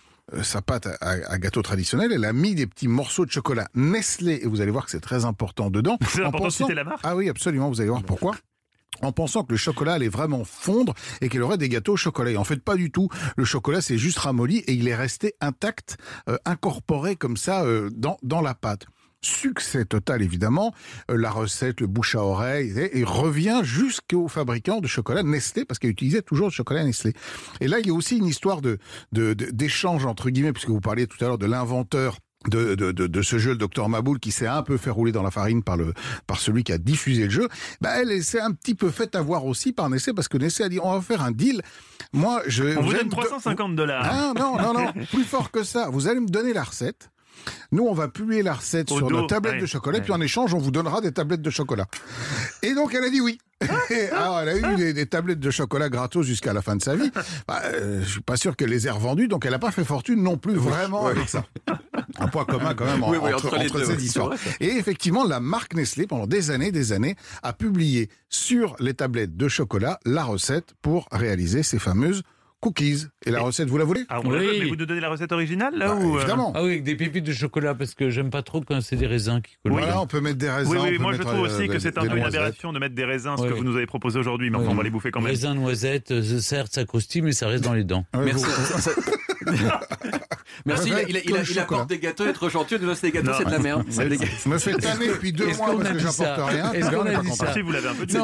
sa pâte à, gâteau traditionnel. Elle a mis des petits morceaux de chocolat Nestlé. Et vous allez voir que c'est très important dedans. (laughs) C'est En important de pensant- citer la marque. Ah oui, absolument. Vous allez voir pourquoi en pensant que le chocolat allait vraiment fondre et qu'il aurait des gâteaux au chocolat. Et en fait, pas du tout. Le chocolat s'est juste ramolli et il est resté intact, euh, incorporé comme ça euh, dans, dans la pâte. Succès total, évidemment. Euh, la recette, le bouche à oreille, et, et revient jusqu'au fabricant de chocolat Nestlé, parce qu'il utilisait toujours le chocolat Nestlé. Et là, il y a aussi une histoire de d'échange, entre guillemets, puisque vous parliez tout à l'heure de l'inventeur de, de, de, de ce jeu, le docteur Maboul, qui s'est un peu fait rouler dans la farine par, le, par celui qui a diffusé le jeu, bah elle s'est un petit peu fait avoir aussi par Nestlé, parce que Nestlé a dit, on va faire un deal. Moi, je. On vous donne me do- 350 dollars. Ah non, non, non, (laughs) plus fort que ça. Vous allez me donner la recette. Nous, on va publier la recette Au sur dos, nos tablettes ouais, de chocolat, ouais. puis en échange, on vous donnera des tablettes de chocolat. Et donc, elle a dit oui. Alors, (laughs) elle a eu des, des tablettes de chocolat gratos jusqu'à la fin de sa vie. Bah, euh, je suis pas sûr qu'elle les ait revendues, donc elle n'a pas fait fortune non plus vraiment avec ça. Un point commun quand même en- Oui, oui, entre, entre les entre deux, ces oui, histoires. Et effectivement, la marque Nestlé, pendant des années, des années, a publié sur les tablettes de chocolat la recette pour réaliser ces fameuses cookies. Et la recette, vous la voulez? Ah, on la Oui. veut, mais vous nous donnez la recette originale là Bah, ou euh, Évidemment. Ah oui, avec des pépites de chocolat, parce que j'aime pas trop quand c'est des raisins qui collent. Voilà, on peut mettre des raisins. Oui, oui, moi je trouve euh, aussi que c'est un peu une aberration de mettre des raisins, ce Oui, que vous nous avez proposé aujourd'hui, mais Oui. enfin on va les bouffer quand même. Raisins, noisettes, euh, certes, ça croustille, mais ça reste dans les dents. Merci. (laughs) Ça- (laughs) ça- Merci, il, il, il, il apporte des gâteaux, être gentil, nous c'est des gâteaux, c'est de la merde. (laughs) Je me fais tanner depuis deux mois qu'on parce a que dit j'apporte ça rien. Est-ce qu'on a dit ça Si vous l'avez un peu dit.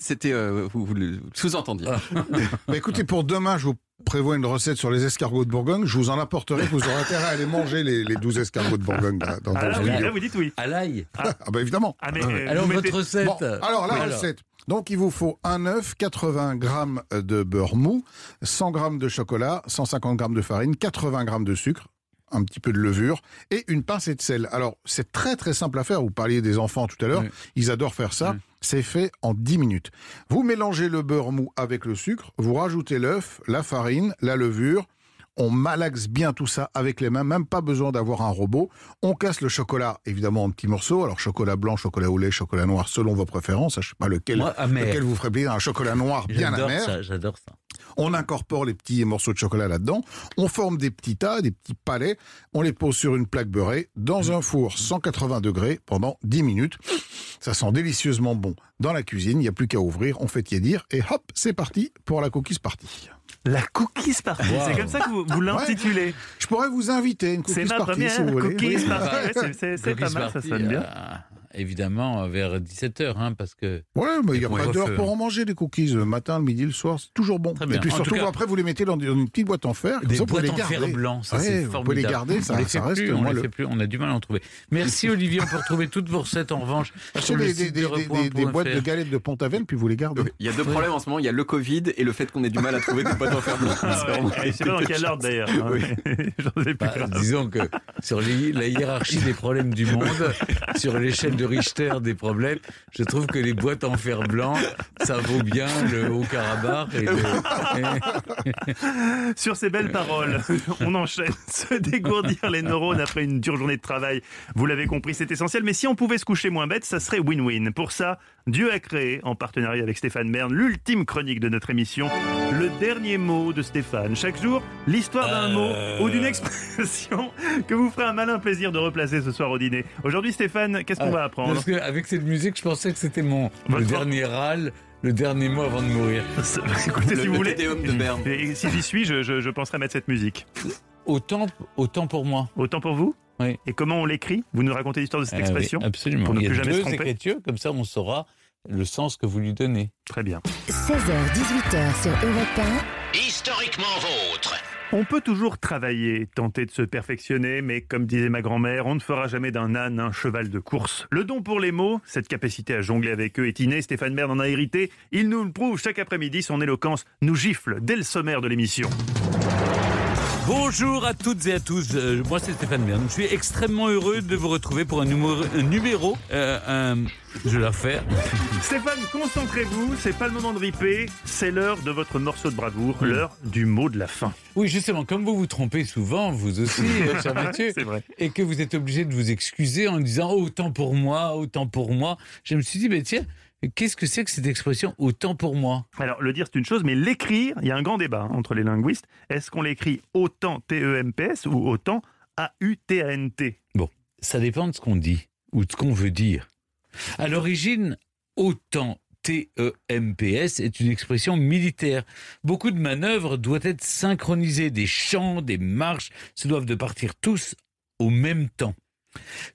C'était, euh, vous, vous le sous-entendiez. (laughs) Bah, écoutez, pour demain, je vous prévois une recette sur les escargots de Bourgogne. Je vous en apporterai. Vous aurez intérêt à aller manger les, les 12 escargots de Bourgogne dans, dans Ah, là, là, vous dites oui. À l'ail. Ah bah évidemment. Ah, mais, euh, Alors, vous votre mettez- recette. Bon, alors la Oui, recette. Donc il vous faut un œuf, 80 grammes de beurre mou, 100 grammes de chocolat, 150 grammes de farine, 80 grammes de sucre, un petit peu de levure et une pincée de sel. Alors c'est très très simple à faire. Vous parliez des enfants tout à l'heure, Oui. ils adorent faire ça. C'est fait en 10 minutes. Vous mélangez le beurre mou avec le sucre, vous rajoutez l'œuf, la farine, la levure. On malaxe bien tout ça avec les mains, même pas besoin d'avoir un robot. On casse le chocolat, évidemment, en petits morceaux. Alors, chocolat blanc, chocolat au lait, chocolat noir, selon vos préférences. Je sais pas lequel, Moi, lequel vous ferait plaisir. Un chocolat noir bien amer. ça, j'adore ça. On incorpore les petits morceaux de chocolat là-dedans. On forme des petits tas, des petits palets. On les pose sur une plaque beurrée dans un four 180 degrés pendant 10 minutes. Ça sent délicieusement bon dans la cuisine. Il n'y a plus qu'à ouvrir. On fait tiédir et hop, c'est parti pour la cookies party. La cookies party, Wow. c'est comme ça que vous, vous l'intitulez. Je pourrais vous inviter à une C'est cookies ma party première si vous voulez. cookies party. Ouais, c'est- c'est- C'est pas mal, ça Party, sonne bien. Euh, évidemment, vers 17h, hein, parce que. Ouais, mais il n'y a pas d'heure pour en manger des cookies. Le matin, le midi, le soir, c'est toujours bon. Et puis En surtout, cas- après, vous les mettez dans une petite boîte en fer. Des ça, vous pouvez boîtes les en fer garder. blanc, ça Ouais, c'est Vous formidable. pouvez les garder, ça, on les ça fait reste plus, on moi, les le- fait plus, on a du mal à en trouver. Merci Olivier, on peut retrouver toutes vos recettes en revanche sur le des, des, site des, de des- repoint.fr. des boîtes de galettes de Pont-Aven, puis vous les gardez. Il y a deux problèmes en ce moment, il y a le Covid et le fait qu'on ait du mal à trouver des boîtes en fer blanc. Ah C'est dans quel ordre d'ailleurs. hein. (laughs) Bah, disons que sur les- la hiérarchie des problèmes du monde, sur l'échelle de Richter des problèmes, je trouve que les boîtes en fer blanc, ça vaut bien le Haut-Karabakh. Le- (laughs) Sur ces belles paroles, on enchaîne. (laughs) Se dégourdir les neurones après une dure journée de travail. Vous l'avez compris, c'est essentiel. Mais si on pouvait se coucher moins bête, ça serait win-win. Pour ça, Dieu a créé, en partenariat avec Stéphane Bern, l'ultime chronique de notre émission, le dernier mot de Stéphane. Chaque jour, l'histoire d'un mot ou d'une expression (laughs) que vous ferez un malin plaisir de replacer ce soir au dîner. Aujourd'hui, Stéphane, qu'est-ce qu'on va apprendre Parce qu'avec cette musique, je pensais que c'était mon le dernier râle, le dernier mot avant de mourir. Écoutez, Le- si vous le voulez. De Berne. Et si j'y suis, je, je, je penserai mettre cette musique. Autant, autant pour moi. Autant pour vous Oui. Et comment on l'écrit? Vous nous racontez l'histoire de cette Ah oui, expression absolument. Pour ne Il y a plus jamais se deux tromper écritures, comme ça on saura le sens que vous lui donnez. Très bien. 16h, 18h sur Europe Historiquement vôtre. On peut toujours travailler, tenter de se perfectionner, mais comme disait ma grand-mère, on ne fera jamais d'un âne un cheval de course. Le don pour les mots, cette capacité à jongler avec eux est innée, Stéphane Bern en a hérité. Il nous le prouve chaque après-midi, son éloquence nous gifle dès le sommaire de l'émission. Bonjour à toutes et à tous, Euh, moi c'est Stéphane Bern. Je suis extrêmement heureux de vous retrouver pour un numéro, un numéro euh, un- je la refaire. (laughs) Stéphane, concentrez-vous, c'est pas le moment de riper, c'est l'heure de votre morceau de bravoure, l'heure du mot de la fin. Oui, justement, comme vous vous trompez souvent, vous aussi, euh, (laughs) cher Mathieu, vrai. et que vous êtes obligé de vous excuser en disant oh, autant pour moi, autant pour moi, je me suis dit, mais tiens, qu'est-ce que c'est que cette expression autant pour moi? Alors, le dire, c'est une chose, mais l'écrire, il y a un grand débat hein, entre les linguistes. Est-ce qu'on l'écrit autant T-E-M-P-S ou autant A-U-T-A-N-T Bon, ça dépend de ce qu'on dit ou de ce qu'on veut dire. À l'origine, autant T-E-M-P-S est une expression militaire. Beaucoup de manœuvres doivent être synchronisées, des chants, des marches se doivent de partir tous au même temps.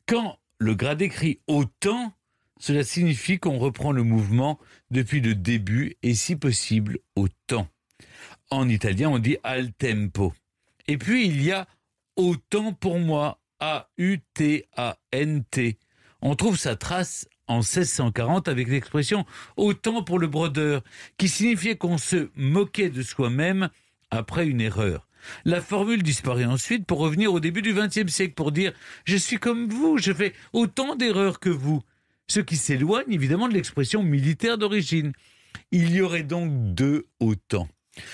Quand le grade écrit autant, cela signifie qu'on reprend le mouvement depuis le début et si possible au temps. En italien, on dit al tempo. Et puis il y a autant pour moi, A-U-T-A-N-T. On trouve sa trace en 1640 avec l'expression autant pour le brodeur, qui signifiait qu'on se moquait de soi-même après une erreur. La formule disparaît ensuite pour revenir au début du XXe siècle pour dire je suis comme vous, je fais autant d'erreurs que vous. Ce qui s'éloigne évidemment de l'expression militaire d'origine. Il y aurait donc deux autant.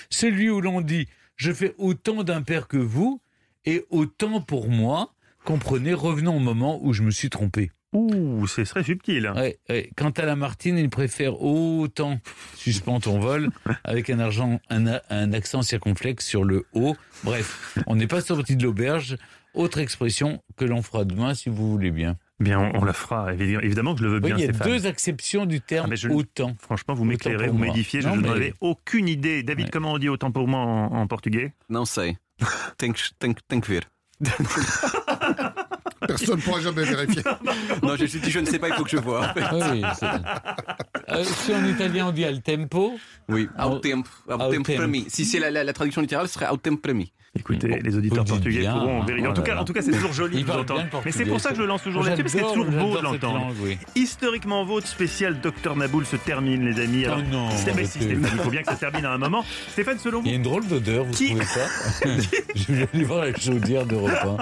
Celui où l'on dit je fais autant d'impairs que vous et autant pour moi, comprenez, revenons au moment où je me suis trompé. Ouh, c'est très subtil. Ouais, ouais. Quant à la Martine, il préfère autant suspend ton vol (laughs) avec un, argent, un accent circonflexe sur le haut. Bref, on n'est pas sorti de l'auberge. Autre expression que l'on fera demain si vous voulez bien. Bien, on, on la fera, évi- évidemment que je le veux Oui, bien, il y a Stéphane. deux acceptions du terme Ah, mais je- autant. Franchement, vous m'éclairez, vous m'édifiez, je n'en mais- avais aucune idée. David, Ouais. comment on dit autant pour moi en, en portugais? Non sei. (laughs) Tem que, tem, que- tem que ver. (laughs) Personne ne pourra jamais vérifier. (laughs) Non, j'ai dit je ne sais pas, il faut que je vois. Oui, c'est- Euh, si en italien on dit al tempo, Oui, Au- au tempo, au tempo tempo. Si c'est la, la- la traduction littérale, ce serait au tempo premi. Écoutez, Bon, les auditeurs vous portugais bien, pourront hein. vérifier. En Oh tout cas, là. en tout cas, c'est toujours joli de vous entendre. Mais c'est pour ça que je lance toujours là-dessus, parce que c'est toujours beau de l'entendre. oui. Historiquement vôtre, spécial Docteur Naboul se termine, les amis. Alors, Oh non, c'est- mais si, arrêtez. Stéphane, il faut bien que ça termine à un moment. Stéphane, selon il y a vous, une drôle d'odeur, vous Qui- trouvez pas (laughs) Je vais aller voir la chaudière d'Europe 1.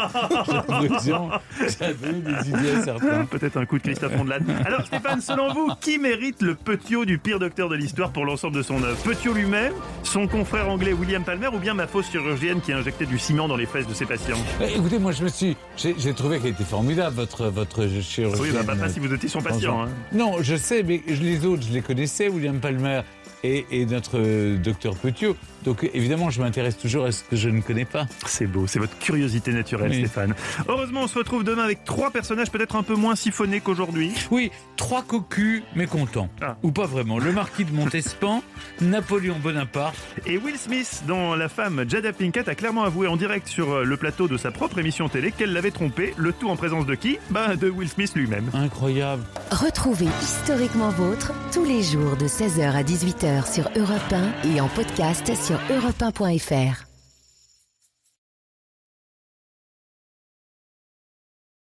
J'ai ça des idées à certains. peut-être un coup de Christophe Rondelat. Alors, Stéphane, selon vous, qui mérite le Petiot du pire docteur de l'histoire pour l'ensemble de son œuvre? Petiot lui-même, son confrère anglais William Palmer, ou bien ma fausse chirurgienne qui a injecté du ciment dans les fesses de ses patients Eh, Écoutez, moi je me suis. J'ai trouvé qu'elle était formidable, votre, votre chirurgienne. Oui, bah, pas, pas si vous étiez son patient. hein. Non, je sais, mais les autres, je les connaissais, William Palmer et, et notre euh, docteur Petiot. Donc évidemment, je m'intéresse toujours à ce que je ne connais pas. C'est beau, c'est votre curiosité naturelle, Oui. Stéphane. Heureusement, on se retrouve demain avec trois personnages peut-être un peu moins siphonnés qu'aujourd'hui. Oui, trois cocus mécontents. Ah. Ou pas vraiment. Le marquis de Montespan, (laughs) Napoléon Bonaparte. Et Will Smith, dont la femme Jada Pinkett a clairement avoué en direct sur euh, le plateau de sa propre émission télé qu'elle l'avait trompé, le tout en présence de qui? Bah de Will Smith lui-même. Incroyable. Retrouvez Historiquement Vôtre tous les jours de 16h à 18h sur Europe 1 et en podcast sur europe1.fr.